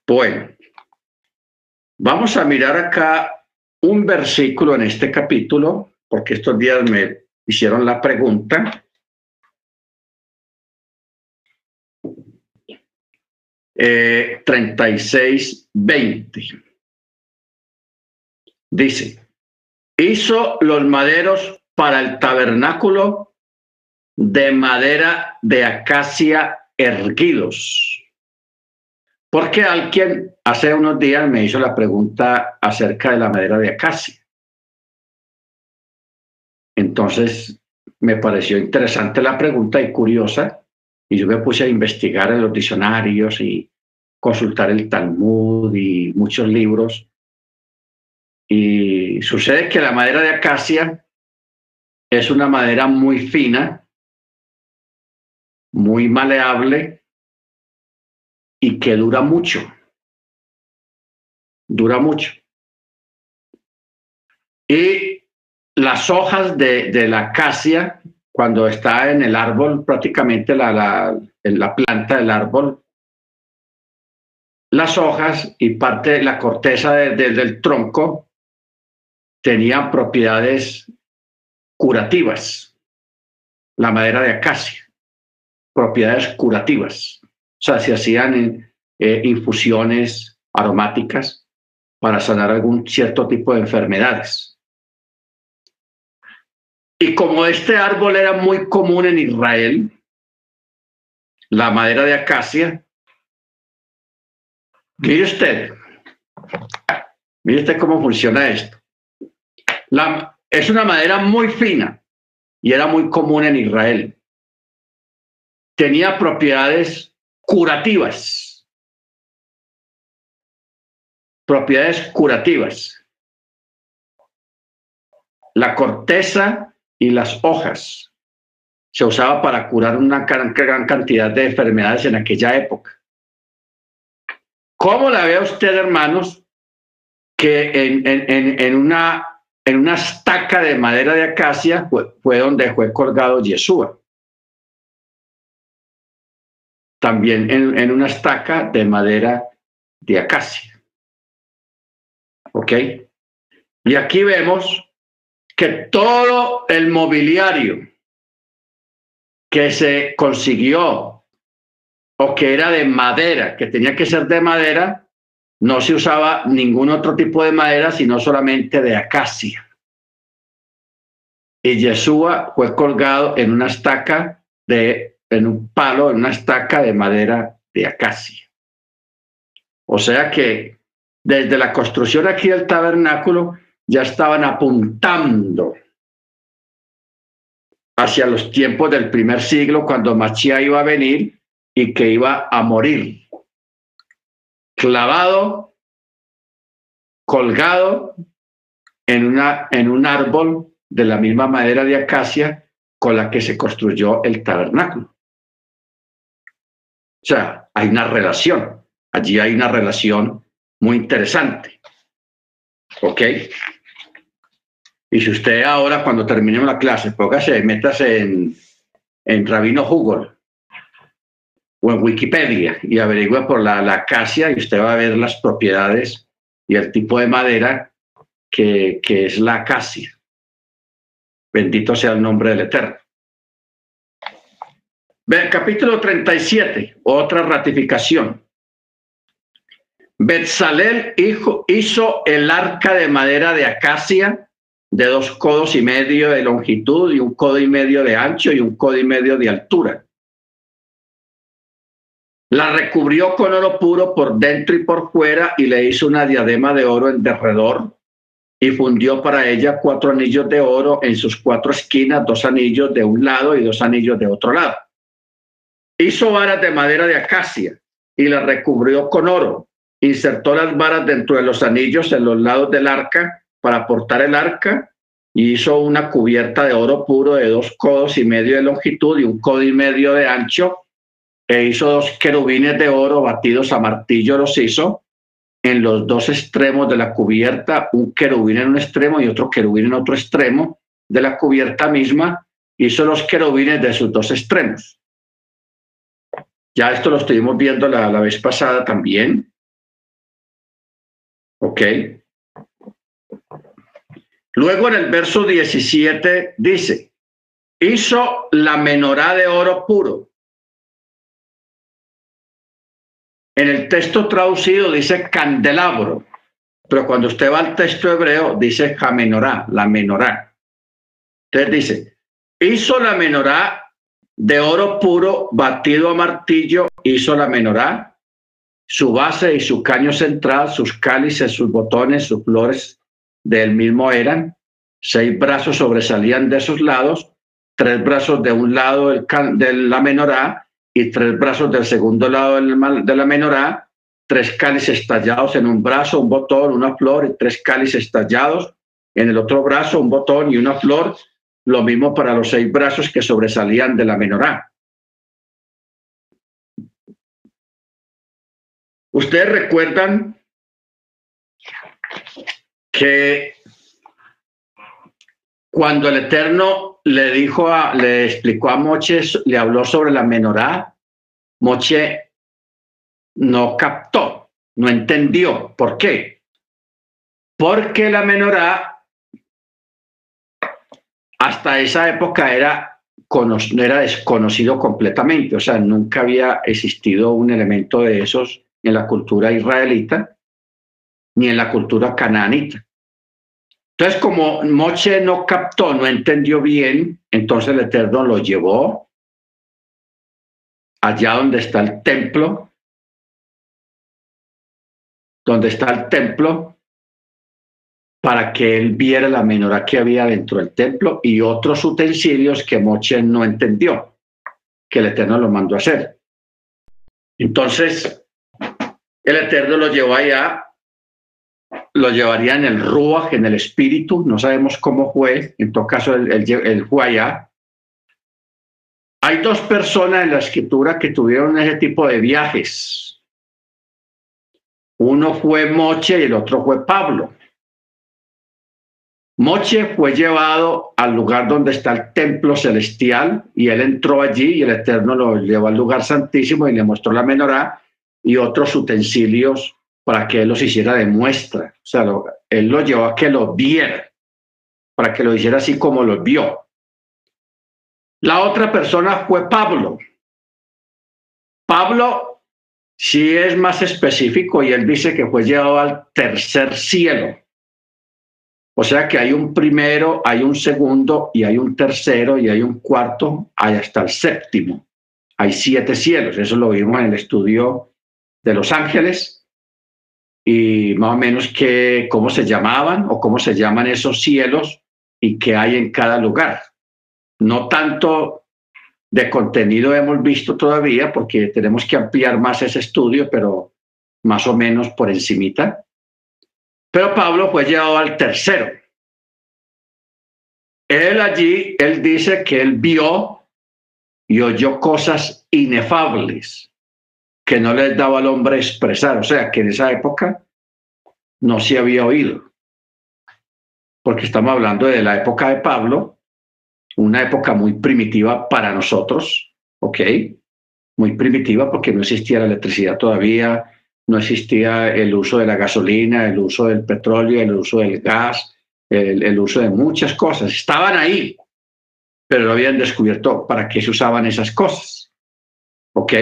Bueno, vamos a mirar acá un versículo en este capítulo, porque estos días me hicieron la pregunta. Eh, 36, 20. Dice, hizo los maderos para el tabernáculo de madera de acacia erguidos porque alguien hace unos días me hizo la pregunta acerca de la madera de acacia. Entonces me pareció interesante la pregunta y curiosa, y yo me puse a investigar en los diccionarios y consultar el Talmud y muchos libros. Y sucede que la madera de acacia es una madera muy fina, muy maleable, y que dura mucho. Dura mucho. Y las hojas de, de la acacia cuando está en el árbol, prácticamente la, la, en la planta del árbol, las hojas y parte de la corteza del tronco tenían propiedades curativas. La madera de acacia, propiedades curativas. O sea, se hacían eh, infusiones aromáticas para sanar algún cierto tipo de enfermedades. Y como este árbol era muy común en Israel, la madera de acacia, mire usted, mire usted cómo funciona esto. La, es una madera muy fina y era muy común en Israel. Tenía propiedades curativas. Propiedades curativas. La corteza y las hojas se usaba para curar una gran, cantidad de enfermedades en aquella época. ¿Cómo la ve usted, hermanos, que en, una, en una estaca de madera de acacia fue, donde fue colgado Yeshua? También en una estaca de madera de acacia. ¿Ok? Y aquí vemos que todo el mobiliario que se consiguió o que era de madera, que tenía que ser de madera, no se usaba ningún otro tipo de madera, sino solamente de acacia. Y Yeshua fue colgado en una estaca de, en un palo, en una estaca de madera de acacia. O sea que desde la construcción aquí del tabernáculo, ya estaban apuntando hacia los tiempos del primer siglo, cuando Machía iba a venir y que iba a morir, clavado, colgado en, una, en un árbol de la misma madera de acacia con la que se construyó el tabernáculo. O sea, hay una relación, allí hay una relación muy interesante. ¿Ok? Y si usted ahora, cuando terminemos la clase, póngase, métase en, en Rabino Google o en Wikipedia y averigüe por la, acacia y usted va a ver las propiedades y el tipo de madera que, que es la acacia. Bendito sea el nombre del Eterno. Ve, capítulo 37, otra ratificación. Betzalel hizo el arca de madera de acacia de dos codos y medio de longitud y un codo y medio de ancho y un codo y medio de altura. La recubrió con oro puro por dentro y por fuera y le hizo una diadema de oro en derredor y fundió para ella cuatro anillos de oro en sus cuatro esquinas, dos anillos de un lado y dos anillos de otro lado. Hizo varas de madera de acacia y la recubrió con oro. Insertó las varas dentro de los anillos en los lados del arca para portar el arca y hizo una cubierta de oro puro de dos codos y medio de longitud y un codo y medio de ancho e hizo dos querubines de oro batidos a martillo los hizo en los dos extremos de la cubierta, un querubín en un extremo y otro querubín en otro extremo de la cubierta misma, hizo los querubines de sus dos extremos. Ya esto lo estuvimos viendo la, la vez pasada también. ¿Ok? Luego en el verso 17 dice, hizo la menorá de oro puro. En el texto traducido dice candelabro, pero cuando usted va al texto hebreo dice jamenorá, la menorá. Entonces dice, hizo la menorá de oro puro batido a martillo, hizo la menorá, su base y su caño central, sus cálices, sus botones, sus flores del mismo eran, seis brazos sobresalían de esos lados, tres brazos de un lado de la menorá y tres brazos del segundo lado de la menorá, tres cálices tallados en un brazo, un botón, una flor y tres cálices tallados en el otro brazo, un botón y una flor, lo mismo para los seis brazos que sobresalían de la menorá. Ustedes recuerdan que cuando el Eterno le dijo, a, le explicó a Moche, le habló sobre la menorá, Moche no captó, no entendió. ¿Por qué? Porque la menorá hasta esa época era, era desconocido completamente, o sea, nunca había existido un elemento de esos en la cultura israelita ni en la cultura cananita. Entonces, como Moche no captó, no entendió bien, entonces el Eterno lo llevó allá donde está el templo, donde está el templo, para que él viera la menorá que había dentro del templo y otros utensilios que Moche no entendió, que el Eterno lo mandó a hacer. Entonces, el Eterno lo llevó allá lo llevaría en el Ruach, en el espíritu, no sabemos cómo fue, en todo caso el, allá. Hay dos personas en la escritura que tuvieron ese tipo de viajes. Uno fue Moche y el otro fue Pablo. Moche fue llevado al lugar donde está el templo celestial y él entró allí y el Eterno lo llevó al lugar santísimo y le mostró la menorá y otros utensilios para que él los hiciera de muestra. O sea, él lo llevó a que lo viera, para que lo hiciera así como lo vio. La otra persona fue Pablo. Pablo sí es más específico y él dice que fue llevado al tercer cielo. O sea que hay un primero, hay un segundo y hay un tercero y hay un cuarto, hay hasta el séptimo. Hay siete cielos, eso lo vimos en el estudio de los ángeles y más o menos que, cómo se llamaban o cómo se llaman esos cielos y qué hay en cada lugar. No tanto de contenido hemos visto todavía porque tenemos que ampliar más ese estudio, pero más o menos por encimita. Pero Pablo fue llevado al tercero. Él allí, él dice que él vio y oyó cosas inefables que no les daba al hombre expresar, o sea, que en esa época no se había oído, porque estamos hablando de la época de Pablo, una época muy primitiva para nosotros, ¿ok? Muy primitiva porque no existía la electricidad todavía, no existía el uso de la gasolina, el uso del petróleo, el uso del gas, el, uso de muchas cosas. Estaban ahí, pero no habían descubierto para qué se usaban esas cosas. ¿Ok?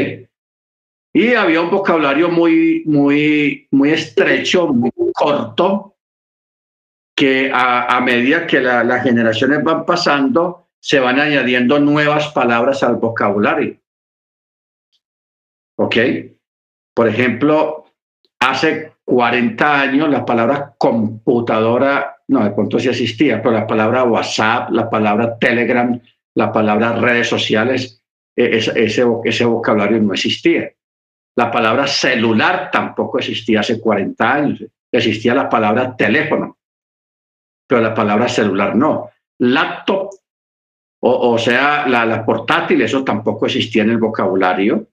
Y había un vocabulario muy, muy, muy estrecho, muy corto, que a, medida que las generaciones van pasando, se van añadiendo nuevas palabras al vocabulario. ¿Ok? Por ejemplo, hace 40 años la palabra computadora, no, de pronto sí existía, pero la palabra WhatsApp, la palabra Telegram, la palabra redes sociales, e, ese, ese vocabulario no existía. La palabra celular tampoco existía hace 40 años. Existía la palabra teléfono, pero la palabra celular no. Laptop, o, sea, la, la, portátil, eso tampoco existía en el vocabulario.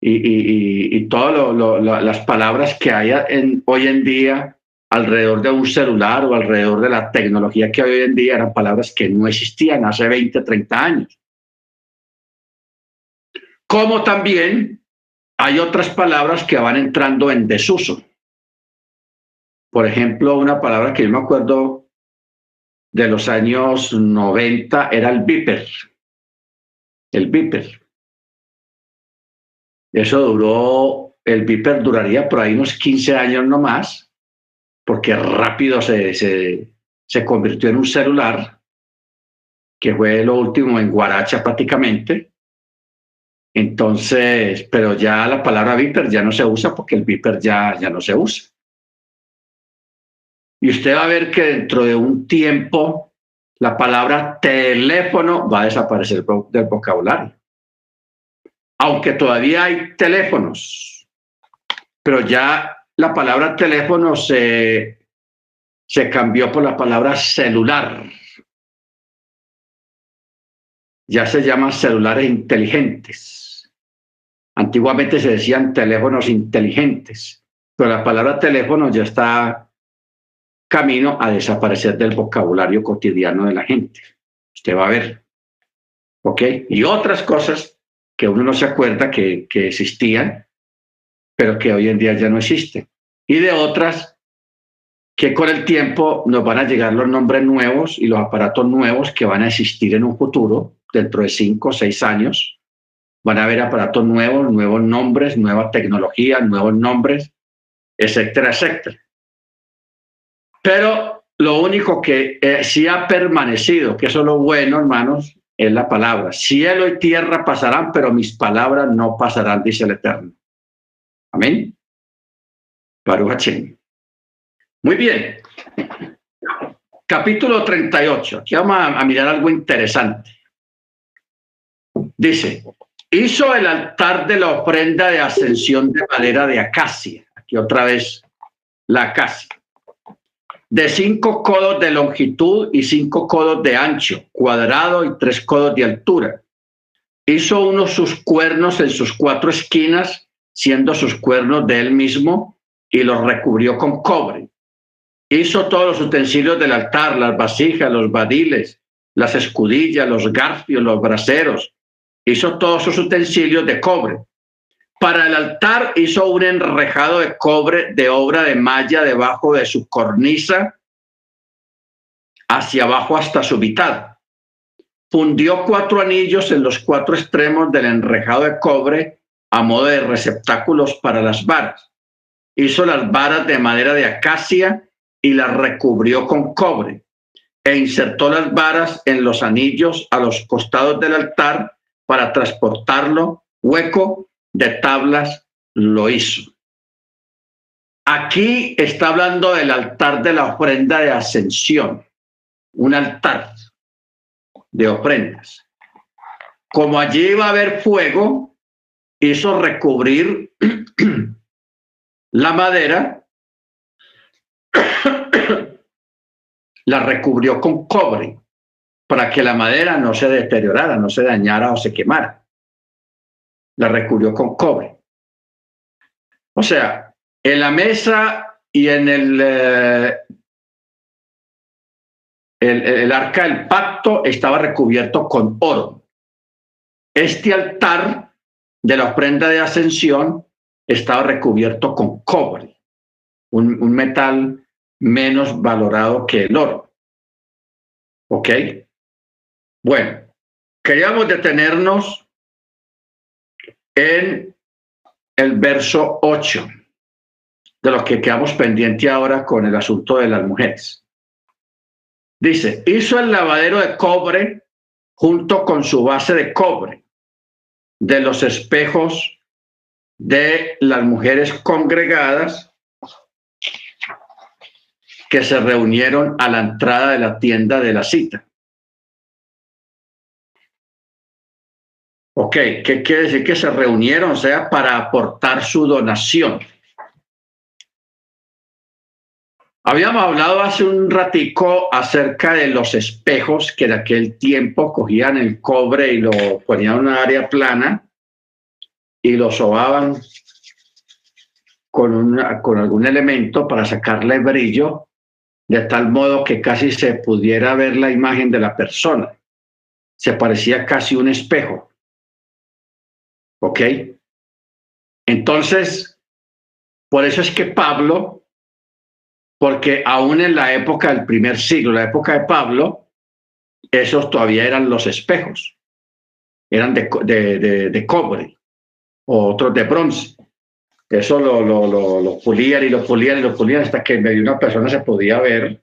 y, y, todas las palabras que hay hoy en día alrededor de un celular o alrededor de la tecnología que hay hoy en día eran palabras que no existían hace 20, 30 años como también hay otras palabras que van entrando en desuso. Por ejemplo, una palabra que yo me acuerdo de los años 90 era el viper. El viper. Eso duró, el viper duraría por ahí unos 15 años no más, porque rápido se, se, se convirtió en un celular, que fue lo último en Guaracha prácticamente entonces, pero ya la palabra Viper ya no se usa porque el Viper ya, ya no se usa. Y usted va a ver que dentro de un tiempo la palabra teléfono va a desaparecer del vocabulario. Aunque todavía hay teléfonos, pero ya la palabra teléfono se, se cambió por la palabra celular. Ya se llaman celulares inteligentes Antiguamente se decían teléfonos inteligentes, pero la palabra teléfono ya está camino a desaparecer del vocabulario cotidiano de la gente. Usted va a ver. ¿Ok? Y otras cosas que uno no se acuerda que, que existían, pero que hoy en día ya no existen. Y de otras que con el tiempo nos van a llegar los nombres nuevos y los aparatos nuevos que van a existir en un futuro, dentro de cinco o seis años. Van a haber aparatos nuevos, nuevos nombres, nueva tecnología, nuevos nombres, etcétera, etcétera. Pero lo único que eh, sí ha permanecido, que eso es lo bueno, hermanos, es la palabra. Cielo y tierra pasarán, pero mis palabras no pasarán, dice el Eterno. Amén. Muy bien. Capítulo 38. Aquí vamos a, mirar algo interesante. Dice, hizo el altar de la ofrenda de ascensión de madera de acacia. Aquí otra vez la acacia. De cinco codos de longitud y cinco codos de ancho, cuadrado y tres codos de altura. Hizo uno sus cuernos en sus cuatro esquinas, siendo sus cuernos de él mismo, y los recubrió con cobre Hizo todos los utensilios del altar, las vasijas, los badiles, las escudillas, los garfios, los braseros. Hizo todos sus utensilios de cobre. Para el altar hizo un enrejado de cobre de obra de malla debajo de su cornisa, hacia abajo hasta su mitad. Fundió cuatro anillos en los cuatro extremos del enrejado de cobre a modo de receptáculos para las varas. Hizo las varas de madera de acacia y la recubrió con cobre e insertó las varas en los anillos a los costados del altar para transportarlo hueco de tablas lo hizo. Aquí está hablando del altar de la ofrenda de ascensión, un altar de ofrendas. Como allí iba a haber fuego, hizo recubrir <clears throat> la madera <clears throat> la recubrió con cobre para que la madera no se deteriorara, no se dañara o se quemara. La recubrió con cobre. O sea, en la mesa y en el, eh, el, el arca del pacto estaba recubierto con oro. Este altar de la ofrenda de ascensión estaba recubierto con cobre un, metal menos valorado que el oro. ¿Ok? Bueno, queríamos detenernos en el verso 8, de lo que quedamos pendiente ahora con el asunto de las mujeres. Dice, hizo el lavadero de cobre junto con su base de cobre de los espejos de las mujeres congregadas que se reunieron a la entrada de la tienda de la cita. Ok, ¿qué quiere decir que se reunieron? O sea, para aportar su donación. Habíamos hablado hace un ratico acerca de los espejos que de aquel tiempo cogían el cobre y lo ponían en una área plana y lo sobaban con, con algún elemento para sacarle brillo de tal modo que casi se pudiera ver la imagen de la persona. Se parecía casi un espejo. ¿Ok? Entonces, por eso es que Pablo, porque aún en la época del primer siglo, la época de Pablo, esos todavía eran los espejos, eran de, de, de cobre, o otros de bronce. Eso lo, lo, lo, pulían y lo pulían y lo pulían hasta que medio una persona se podía ver,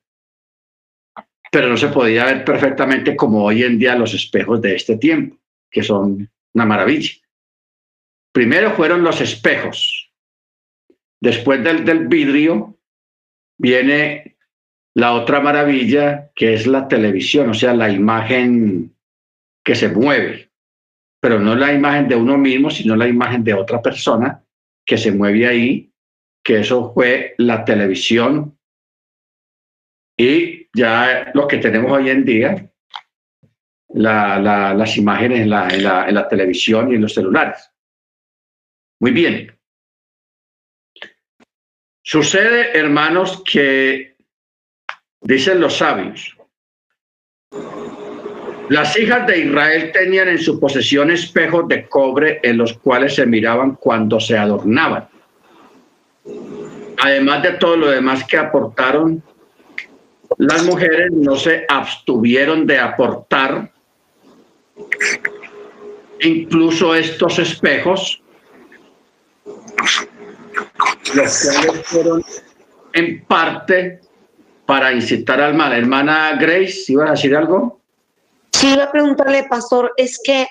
pero no se podía ver perfectamente como hoy en día los espejos de este tiempo, que son una maravilla. Primero fueron los espejos. Después del, vidrio viene la otra maravilla, que es la televisión, o sea, la imagen que se mueve, pero no la imagen de uno mismo, sino la imagen de otra persona que se mueve ahí, que eso fue la televisión y ya lo que tenemos hoy en día, las imágenes en la televisión y en los celulares. Muy bien. Sucede, hermanos, que Dicen los sabios. Las hijas de Israel tenían en su posesión espejos de cobre en los cuales se miraban cuando se adornaban. Además de todo lo demás que aportaron, las mujeres no se abstuvieron de aportar incluso estos espejos, los cuales fueron en parte para incitar al mal. Hermana Grace, ¿iba a decir algo? Sí, iba a preguntarle, pastor, es que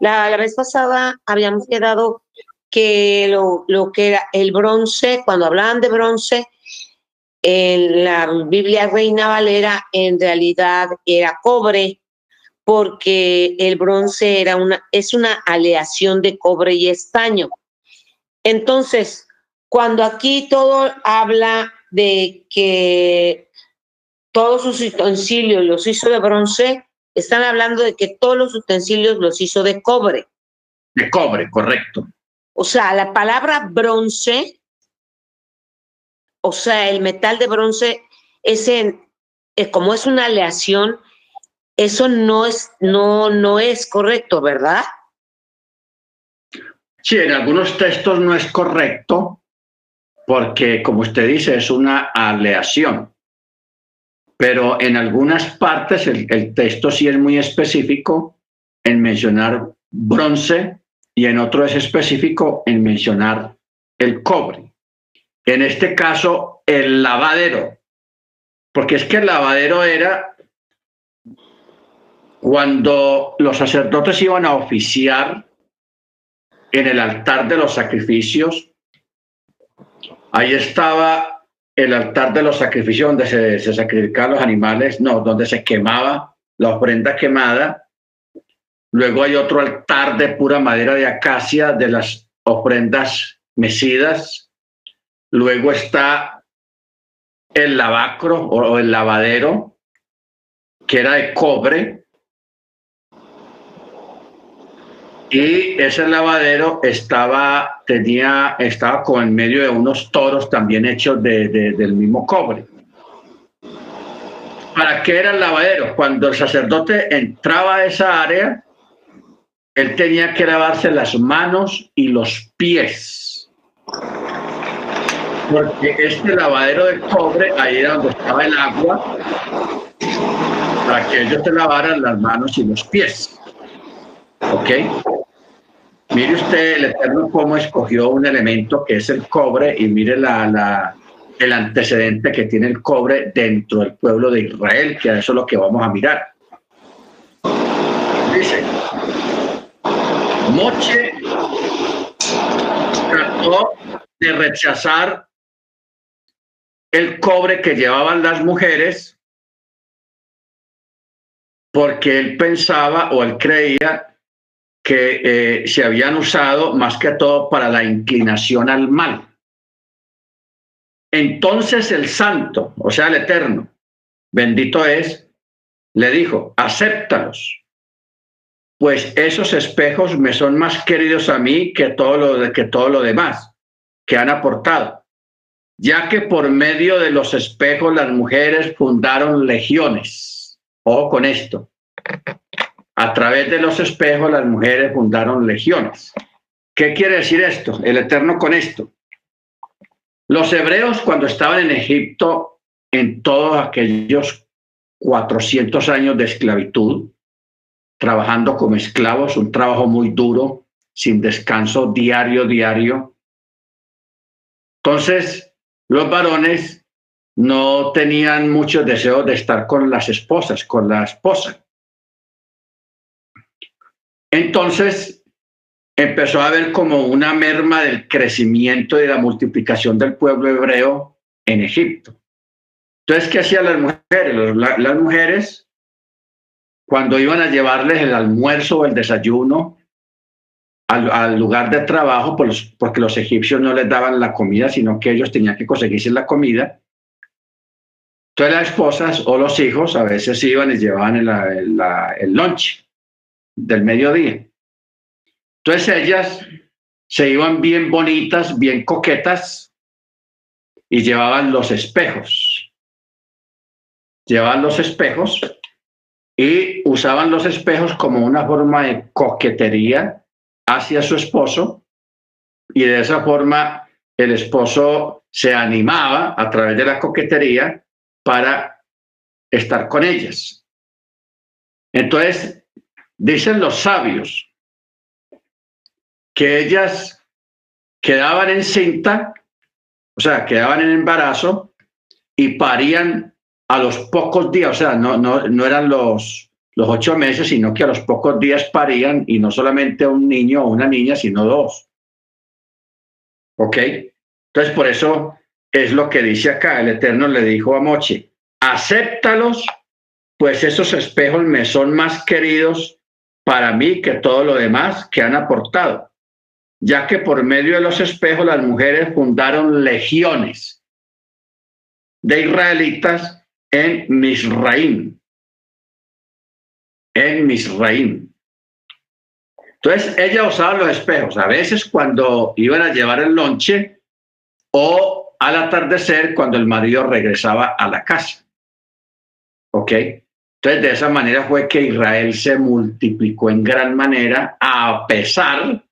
la, vez pasada habíamos quedado que lo, lo, que era el bronce, cuando hablaban de bronce, en la Biblia Reina Valera en realidad era cobre, porque el bronce era una, es una aleación de cobre y estaño. Entonces, cuando aquí todo habla de que todos sus utensilios los hizo de bronce, están hablando de que todos los utensilios los hizo de cobre. De cobre, correcto. O sea, la palabra bronce, o sea, el metal de bronce, es en, eh, como es una aleación, eso no es, no, no es correcto, ¿verdad? Sí, en algunos textos no es correcto porque, como usted dice, es una aleación. Pero en algunas partes el, texto sí es muy específico en mencionar bronce y en otro es específico en mencionar el cobre. En este caso, el lavadero, porque es que el lavadero era cuando los sacerdotes iban a oficiar en el altar de los sacrificios, ahí estaba el altar de los sacrificios donde se, sacrificaban los animales, no, donde se quemaba la ofrenda quemada. Luego hay otro altar de pura madera de acacia de las ofrendas mecidas. Luego está el lavacro o el lavadero, que era de cobre. Y ese lavadero estaba, tenía, estaba con en medio de unos toros también hechos de, del mismo cobre. ¿Para qué era el lavadero? Cuando el sacerdote entraba a esa área, él tenía que lavarse las manos y los pies. Porque este lavadero de cobre, ahí era donde estaba el agua, para que ellos se lavaran las manos y los pies. ¿Ok? Mire usted el Eterno cómo escogió un elemento que es el cobre y mire la, el antecedente que tiene el cobre dentro del pueblo de Israel, que eso es lo que vamos a mirar. Dice, Moche trató de rechazar el cobre que llevaban las mujeres porque él pensaba o él creía que eh, se habían usado más que todo para la inclinación al mal. Entonces el santo, o sea, el eterno, bendito es, le dijo, acéptalos, pues esos espejos me son más queridos a mí que todo lo, que todo lo demás que han aportado, ya que por medio de los espejos las mujeres fundaron legiones. Ojo con esto. A través de los espejos las mujeres fundaron legiones. ¿Qué quiere decir esto? El Eterno con esto. Los hebreos cuando estaban en Egipto, en todos aquellos 400 años de esclavitud, trabajando como esclavos, un trabajo muy duro, sin descanso diario, diario. Entonces, los varones no tenían mucho deseo de estar con las esposas, con la esposa. Entonces empezó a haber como una merma del crecimiento y de la multiplicación del pueblo hebreo en Egipto. Entonces, ¿qué hacían las mujeres? Las mujeres, cuando iban a llevarles el almuerzo o el desayuno al, lugar de trabajo, porque los egipcios no les daban la comida, sino que ellos tenían que conseguirse la comida. Entonces las esposas o los hijos a veces iban y llevaban el lunch del mediodía. Entonces ellas se iban bien bonitas, bien coquetas y llevaban los espejos. llevaban los espejos y usaban los espejos como una forma de coquetería hacia su esposo y de esa forma el esposo se animaba a través de la coquetería para estar con ellas. Entonces, dicen los sabios que ellas quedaban en cinta, o sea, quedaban en embarazo y parían a los pocos días, o sea, no, no, no eran los, los ocho meses, sino que a los pocos días parían y no solamente un niño o una niña, sino dos. ¿Ok? Entonces, por eso es lo que dice acá, el Eterno le dijo a Moche, acéptalos, pues esos espejos me son más queridos para mí que todo lo demás que han aportado, ya que por medio de los espejos las mujeres fundaron legiones de israelitas en Misraim, en Misraim. Entonces, ella usaba los espejos, a veces cuando iban a llevar el lonche o al atardecer cuando el marido regresaba a la casa. ¿Ok? De esa manera fue que Israel se multiplicó en gran manera a pesar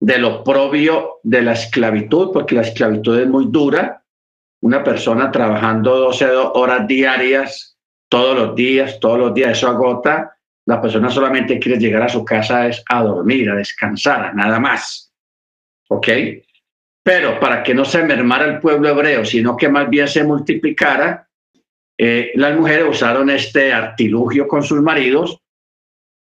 de lo propio de la esclavitud, porque la esclavitud es muy dura. Una persona trabajando 12 horas diarias, todos los días, todos los días, eso agota la persona solamente quiere llegar a su casa es a dormir, a descansar, nada más. ¿Ok? Pero para que no se mermara el pueblo hebreo, sino que más bien se multiplicara, eh, las mujeres usaron este artilugio con sus maridos,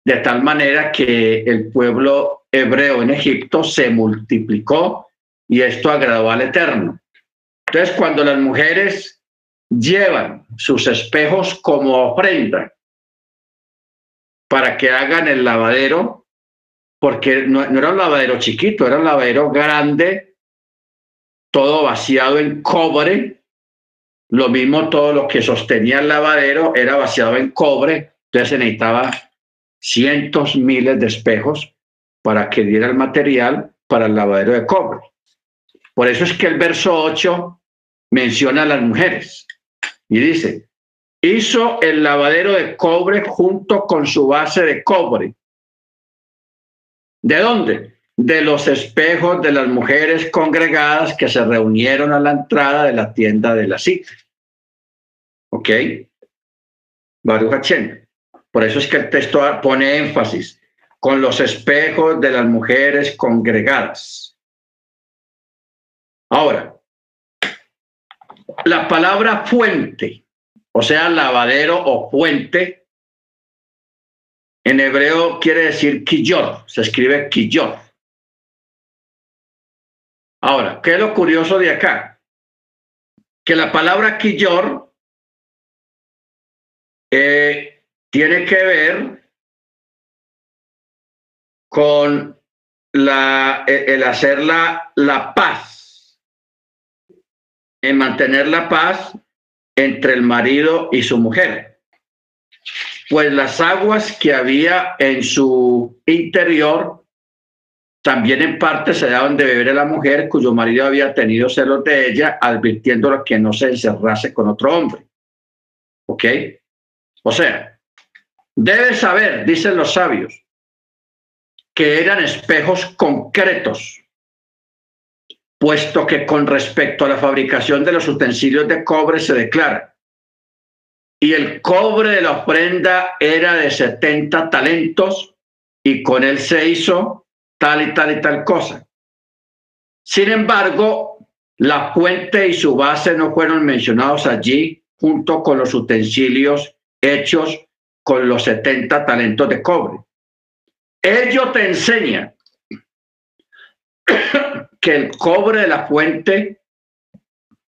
de tal manera que el pueblo hebreo en Egipto se multiplicó y esto agradó al Eterno. Entonces, cuando las mujeres llevan sus espejos como ofrenda, para que hagan el lavadero, porque no, era un lavadero chiquito, era un lavadero grande, todo vaciado en cobre. Lo mismo todo lo que sostenía el lavadero era vaciado en cobre, entonces se necesitaba cientos, miles de espejos para que diera el material para el lavadero de cobre. Por eso es que el verso 8 menciona a las mujeres y dice, hizo el lavadero de cobre junto con su base de cobre. ¿De dónde? De los espejos de las mujeres congregadas que se reunieron a la entrada de la tienda de la cita. ¿Ok? Baruch Por eso es que el texto pone énfasis con los espejos de las mujeres congregadas. Ahora, la palabra fuente o sea, lavadero o fuente. En hebreo quiere decir quillor, se escribe quillor. Ahora, ¿qué es lo curioso de acá? Que la palabra quillor eh, tiene que ver con la, el hacer la, la paz, en mantener la paz entre el marido y su mujer, pues las aguas que había en su interior también en parte se daban de beber a la mujer cuyo marido había tenido celos de ella, advirtiéndola que no se encerrase con otro hombre. ¿Ok? O sea, debe saber, dicen los sabios, que eran espejos concretos puesto que con respecto a la fabricación de los utensilios de cobre se declara, y el cobre de la ofrenda era de 70 talentos, y con él se hizo tal y tal y tal cosa. Sin embargo, la fuente y su base no fueron mencionados allí junto con los utensilios hechos con los 70 talentos de cobre. Ello te enseña <coughs> que el cobre de la fuente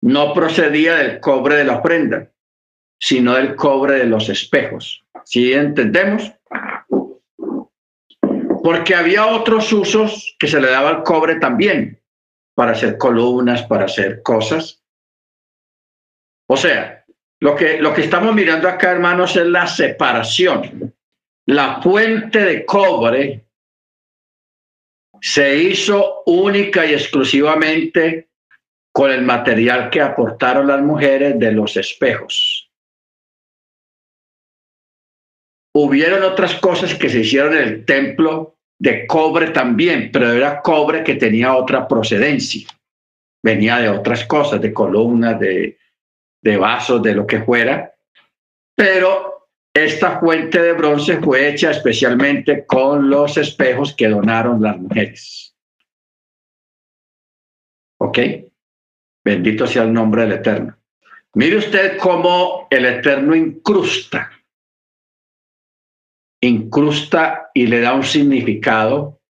no procedía del cobre de la ofrenda, sino del cobre de los espejos. ¿Sí entendemos? Porque había otros usos que se le daba al cobre también, para hacer columnas, para hacer cosas. O sea, lo que, lo que estamos mirando acá, hermanos, es la separación. La fuente de cobre se hizo única y exclusivamente con el material que aportaron las mujeres de los espejos. hubieron otras cosas que se hicieron en el templo de cobre también, pero era cobre que tenía otra procedencia. Venía de otras cosas, de columnas, de, de vasos, de lo que fuera. Pero esta fuente de bronce fue hecha especialmente con los espejos que donaron las mujeres. ¿Ok? Bendito sea el nombre del Eterno. Mire usted cómo el Eterno incrusta, incrusta y le da un significado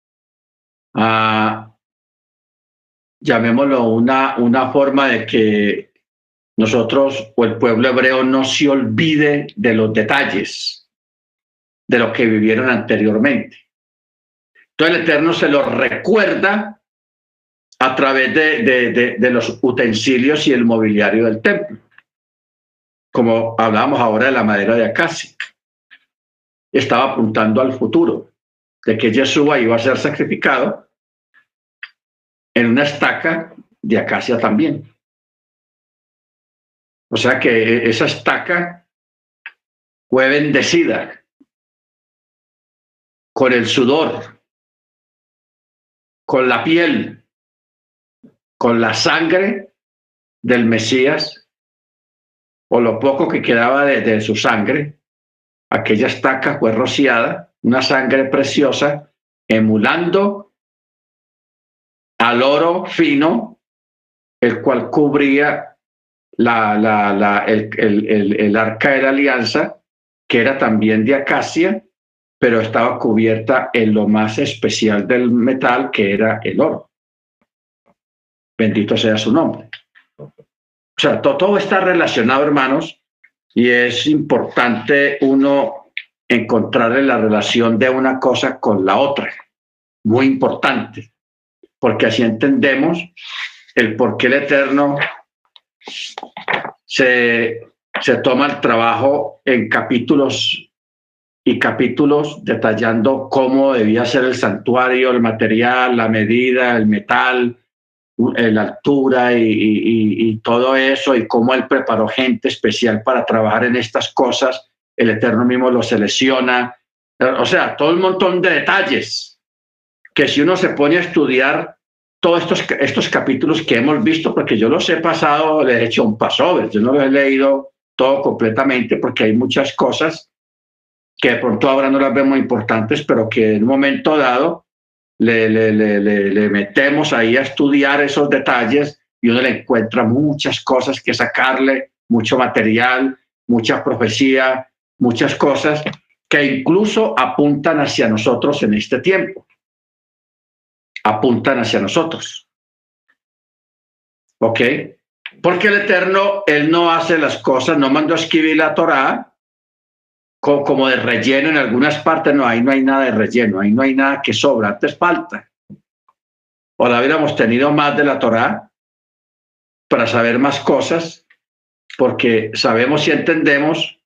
a, llamémoslo, una, una forma de que nosotros o el pueblo hebreo no se olvide de los detalles de lo que vivieron anteriormente. Entonces el Eterno se lo recuerda a través de, de, los utensilios y el mobiliario del templo, como hablábamos ahora de la madera de acacia. Estaba apuntando al futuro, de que Yeshua iba a ser sacrificado en una estaca de acacia también. O sea que esa estaca fue bendecida con el sudor, con la piel, con la sangre del Mesías, o lo poco que quedaba de, su sangre, aquella estaca fue rociada, una sangre preciosa, emulando al oro fino, el cual cubría la, la, el, el, el, arca de la alianza, que era también de acacia, pero estaba cubierta en lo más especial del metal, que era el oro. Bendito sea su nombre. O sea, todo está relacionado, hermanos, y es importante uno encontrarle la relación de una cosa con la otra. Muy importante, porque así entendemos el por qué el Eterno se, se toma el trabajo en capítulos y capítulos detallando cómo debía ser el santuario, el material, la medida, el metal, la altura y, todo eso, y cómo él preparó gente especial para trabajar en estas cosas, el Eterno mismo lo selecciona, o sea, todo un montón de detalles que si uno se pone a estudiar todos estos, estos capítulos que hemos visto, porque yo los he pasado, le he hecho un paso, yo no lo he leído todo completamente porque hay muchas cosas que de pronto ahora no las vemos importantes, pero que en un momento dado le, le, le, le, metemos ahí a estudiar esos detalles y uno le encuentra muchas cosas que sacarle, mucho material, mucha profecía, muchas cosas que incluso apuntan hacia nosotros en este tiempo. Apuntan hacia nosotros. ¿Ok? Porque el Eterno, Él no hace las cosas, no mandó a escribir la Torá como de relleno en algunas partes, no, ahí no hay nada de relleno, ahí no hay nada que sobra, antes falta. O la hubiéramos tenido más de la Torá para saber más cosas, porque sabemos y entendemos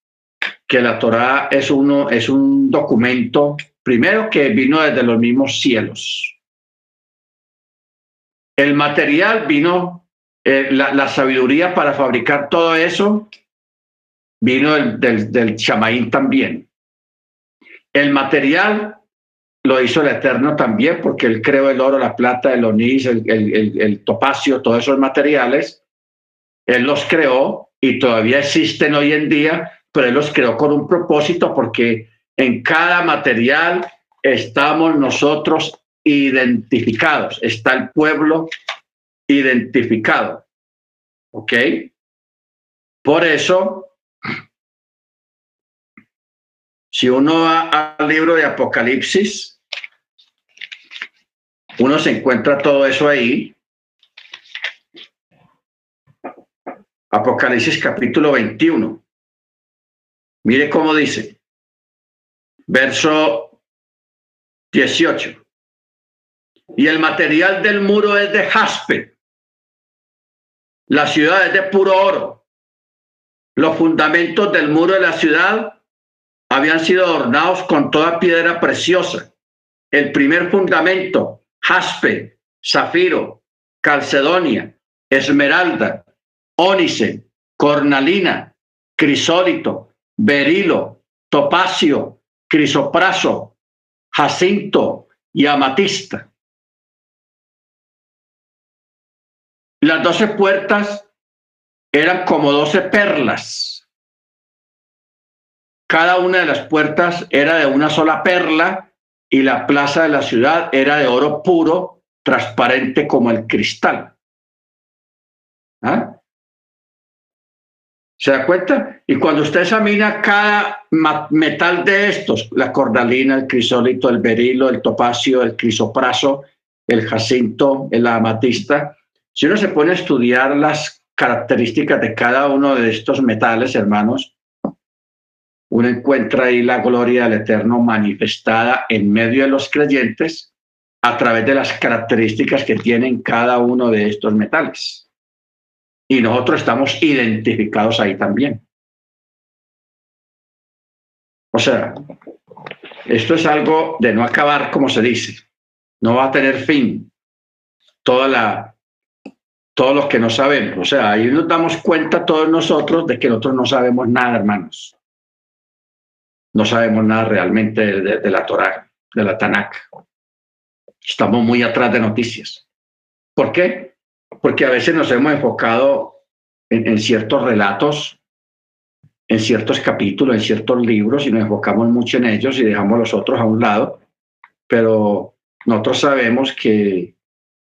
que la Torá es, es un documento, primero que vino desde los mismos cielos. El material vino, eh, la sabiduría para fabricar todo eso vino del, del, chamaín también. El material lo hizo el Eterno también, porque él creó el oro, la plata, el onís, el, el, el, topacio, todos esos materiales. Él los creó y todavía existen hoy en día, pero él los creó con un propósito, porque en cada material estamos nosotros identificados, está el pueblo identificado. ¿Ok? Por eso Si uno va al libro de Apocalipsis, uno se encuentra todo eso ahí. Apocalipsis capítulo 21. Mire cómo dice. Verso 18. Y el material del muro es de jaspe. La ciudad es de puro oro. Los fundamentos del muro de la ciudad habían sido adornados con toda piedra preciosa. El primer fundamento, jaspe, zafiro, calcedonia, esmeralda, ónice, cornalina, crisólito, berilo, topacio, crisopraso, jacinto y amatista. Las doce puertas eran como doce perlas. Cada una de las puertas era de una sola perla y la plaza de la ciudad era de oro puro, transparente como el cristal. ¿Ah? ¿Se da cuenta? Y cuando usted examina cada metal de estos, la cordalina, el crisólito, el berilo, el topacio, el crisopraso, el jacinto, el amatista, si uno se pone a estudiar las características de cada uno de estos metales, hermanos, uno encuentra ahí la gloria del Eterno manifestada en medio de los creyentes a través de las características que tienen cada uno de estos metales. Y nosotros estamos identificados ahí también. O sea, esto es algo de no acabar, como se dice. No va a tener fin toda la, todo lo que no sabemos. O sea, ahí nos damos cuenta todos nosotros de que nosotros no sabemos nada, hermanos. No sabemos nada realmente de, la Torah, de la Tanakh. Estamos muy atrás de noticias. ¿Por qué? porque a veces nos hemos enfocado en, ciertos relatos, en ciertos capítulos, en ciertos libros y nos enfocamos mucho en ellos y dejamos los otros a un lado, pero nosotros sabemos que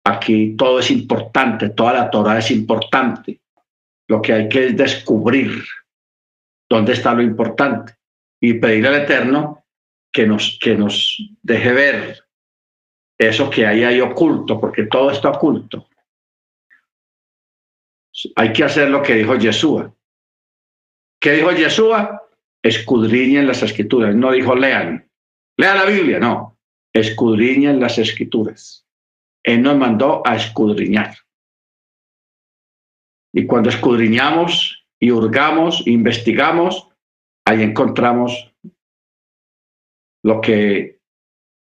aquí todo es importante, toda la Torah es importante. Lo que hay que es descubrir dónde está lo importante y pedirle al Eterno que nos, que nos deje ver eso que hay ahí oculto, porque todo está oculto. Hay que hacer lo que dijo Yeshua. ¿Qué dijo Yeshua? Escudriñen las escrituras. No dijo lean. Lean la Biblia, no. Escudriñen las escrituras. Él nos mandó a escudriñar. Y cuando escudriñamos y hurgamos, investigamos, ahí encontramos lo que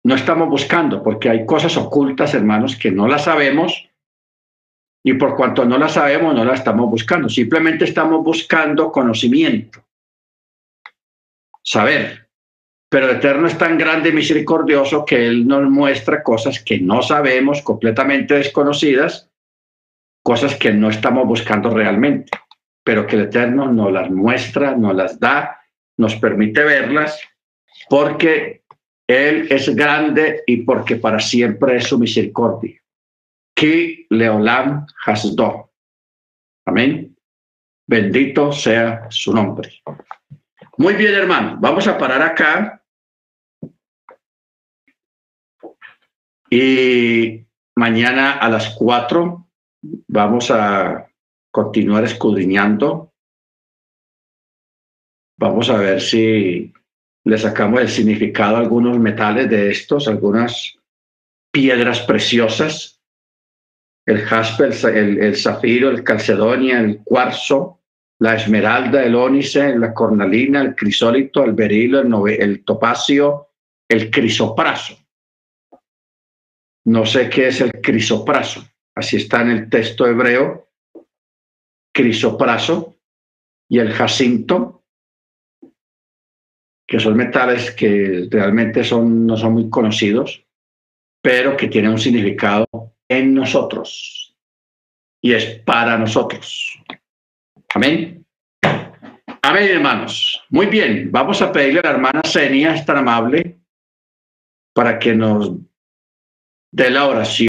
no estamos buscando, porque hay cosas ocultas, hermanos, que no las sabemos y por cuanto no la sabemos, no la estamos buscando. Simplemente estamos buscando conocimiento, saber. Pero el Eterno es tan grande y misericordioso que Él nos muestra cosas que no sabemos, completamente desconocidas, cosas que no estamos buscando realmente, pero que el Eterno nos las muestra, nos las da, nos permite verlas, porque Él es grande y porque para siempre es su misericordia. Ki Leolam Hasdo. Amén. Bendito sea su nombre. Muy bien, hermano. Vamos a parar acá. Y mañana a las cuatro vamos a continuar escudriñando. Vamos a ver si le sacamos el significado a algunos metales de estos, algunas piedras preciosas el jaspe, el, zafiro, el calcedonia, el cuarzo, la esmeralda, el ónice, la cornalina, el crisólito, el berilo, el, el topacio, el crisopraso. No sé qué es el crisopraso. Así está en el texto hebreo. Crisopraso y el jacinto, que son metales que realmente son, no son muy conocidos, pero que tienen un significado en nosotros y es para nosotros. Amén. Amén, hermanos. Muy bien, vamos a pedirle a la hermana Senia, es tan amable, para que nos dé la oración.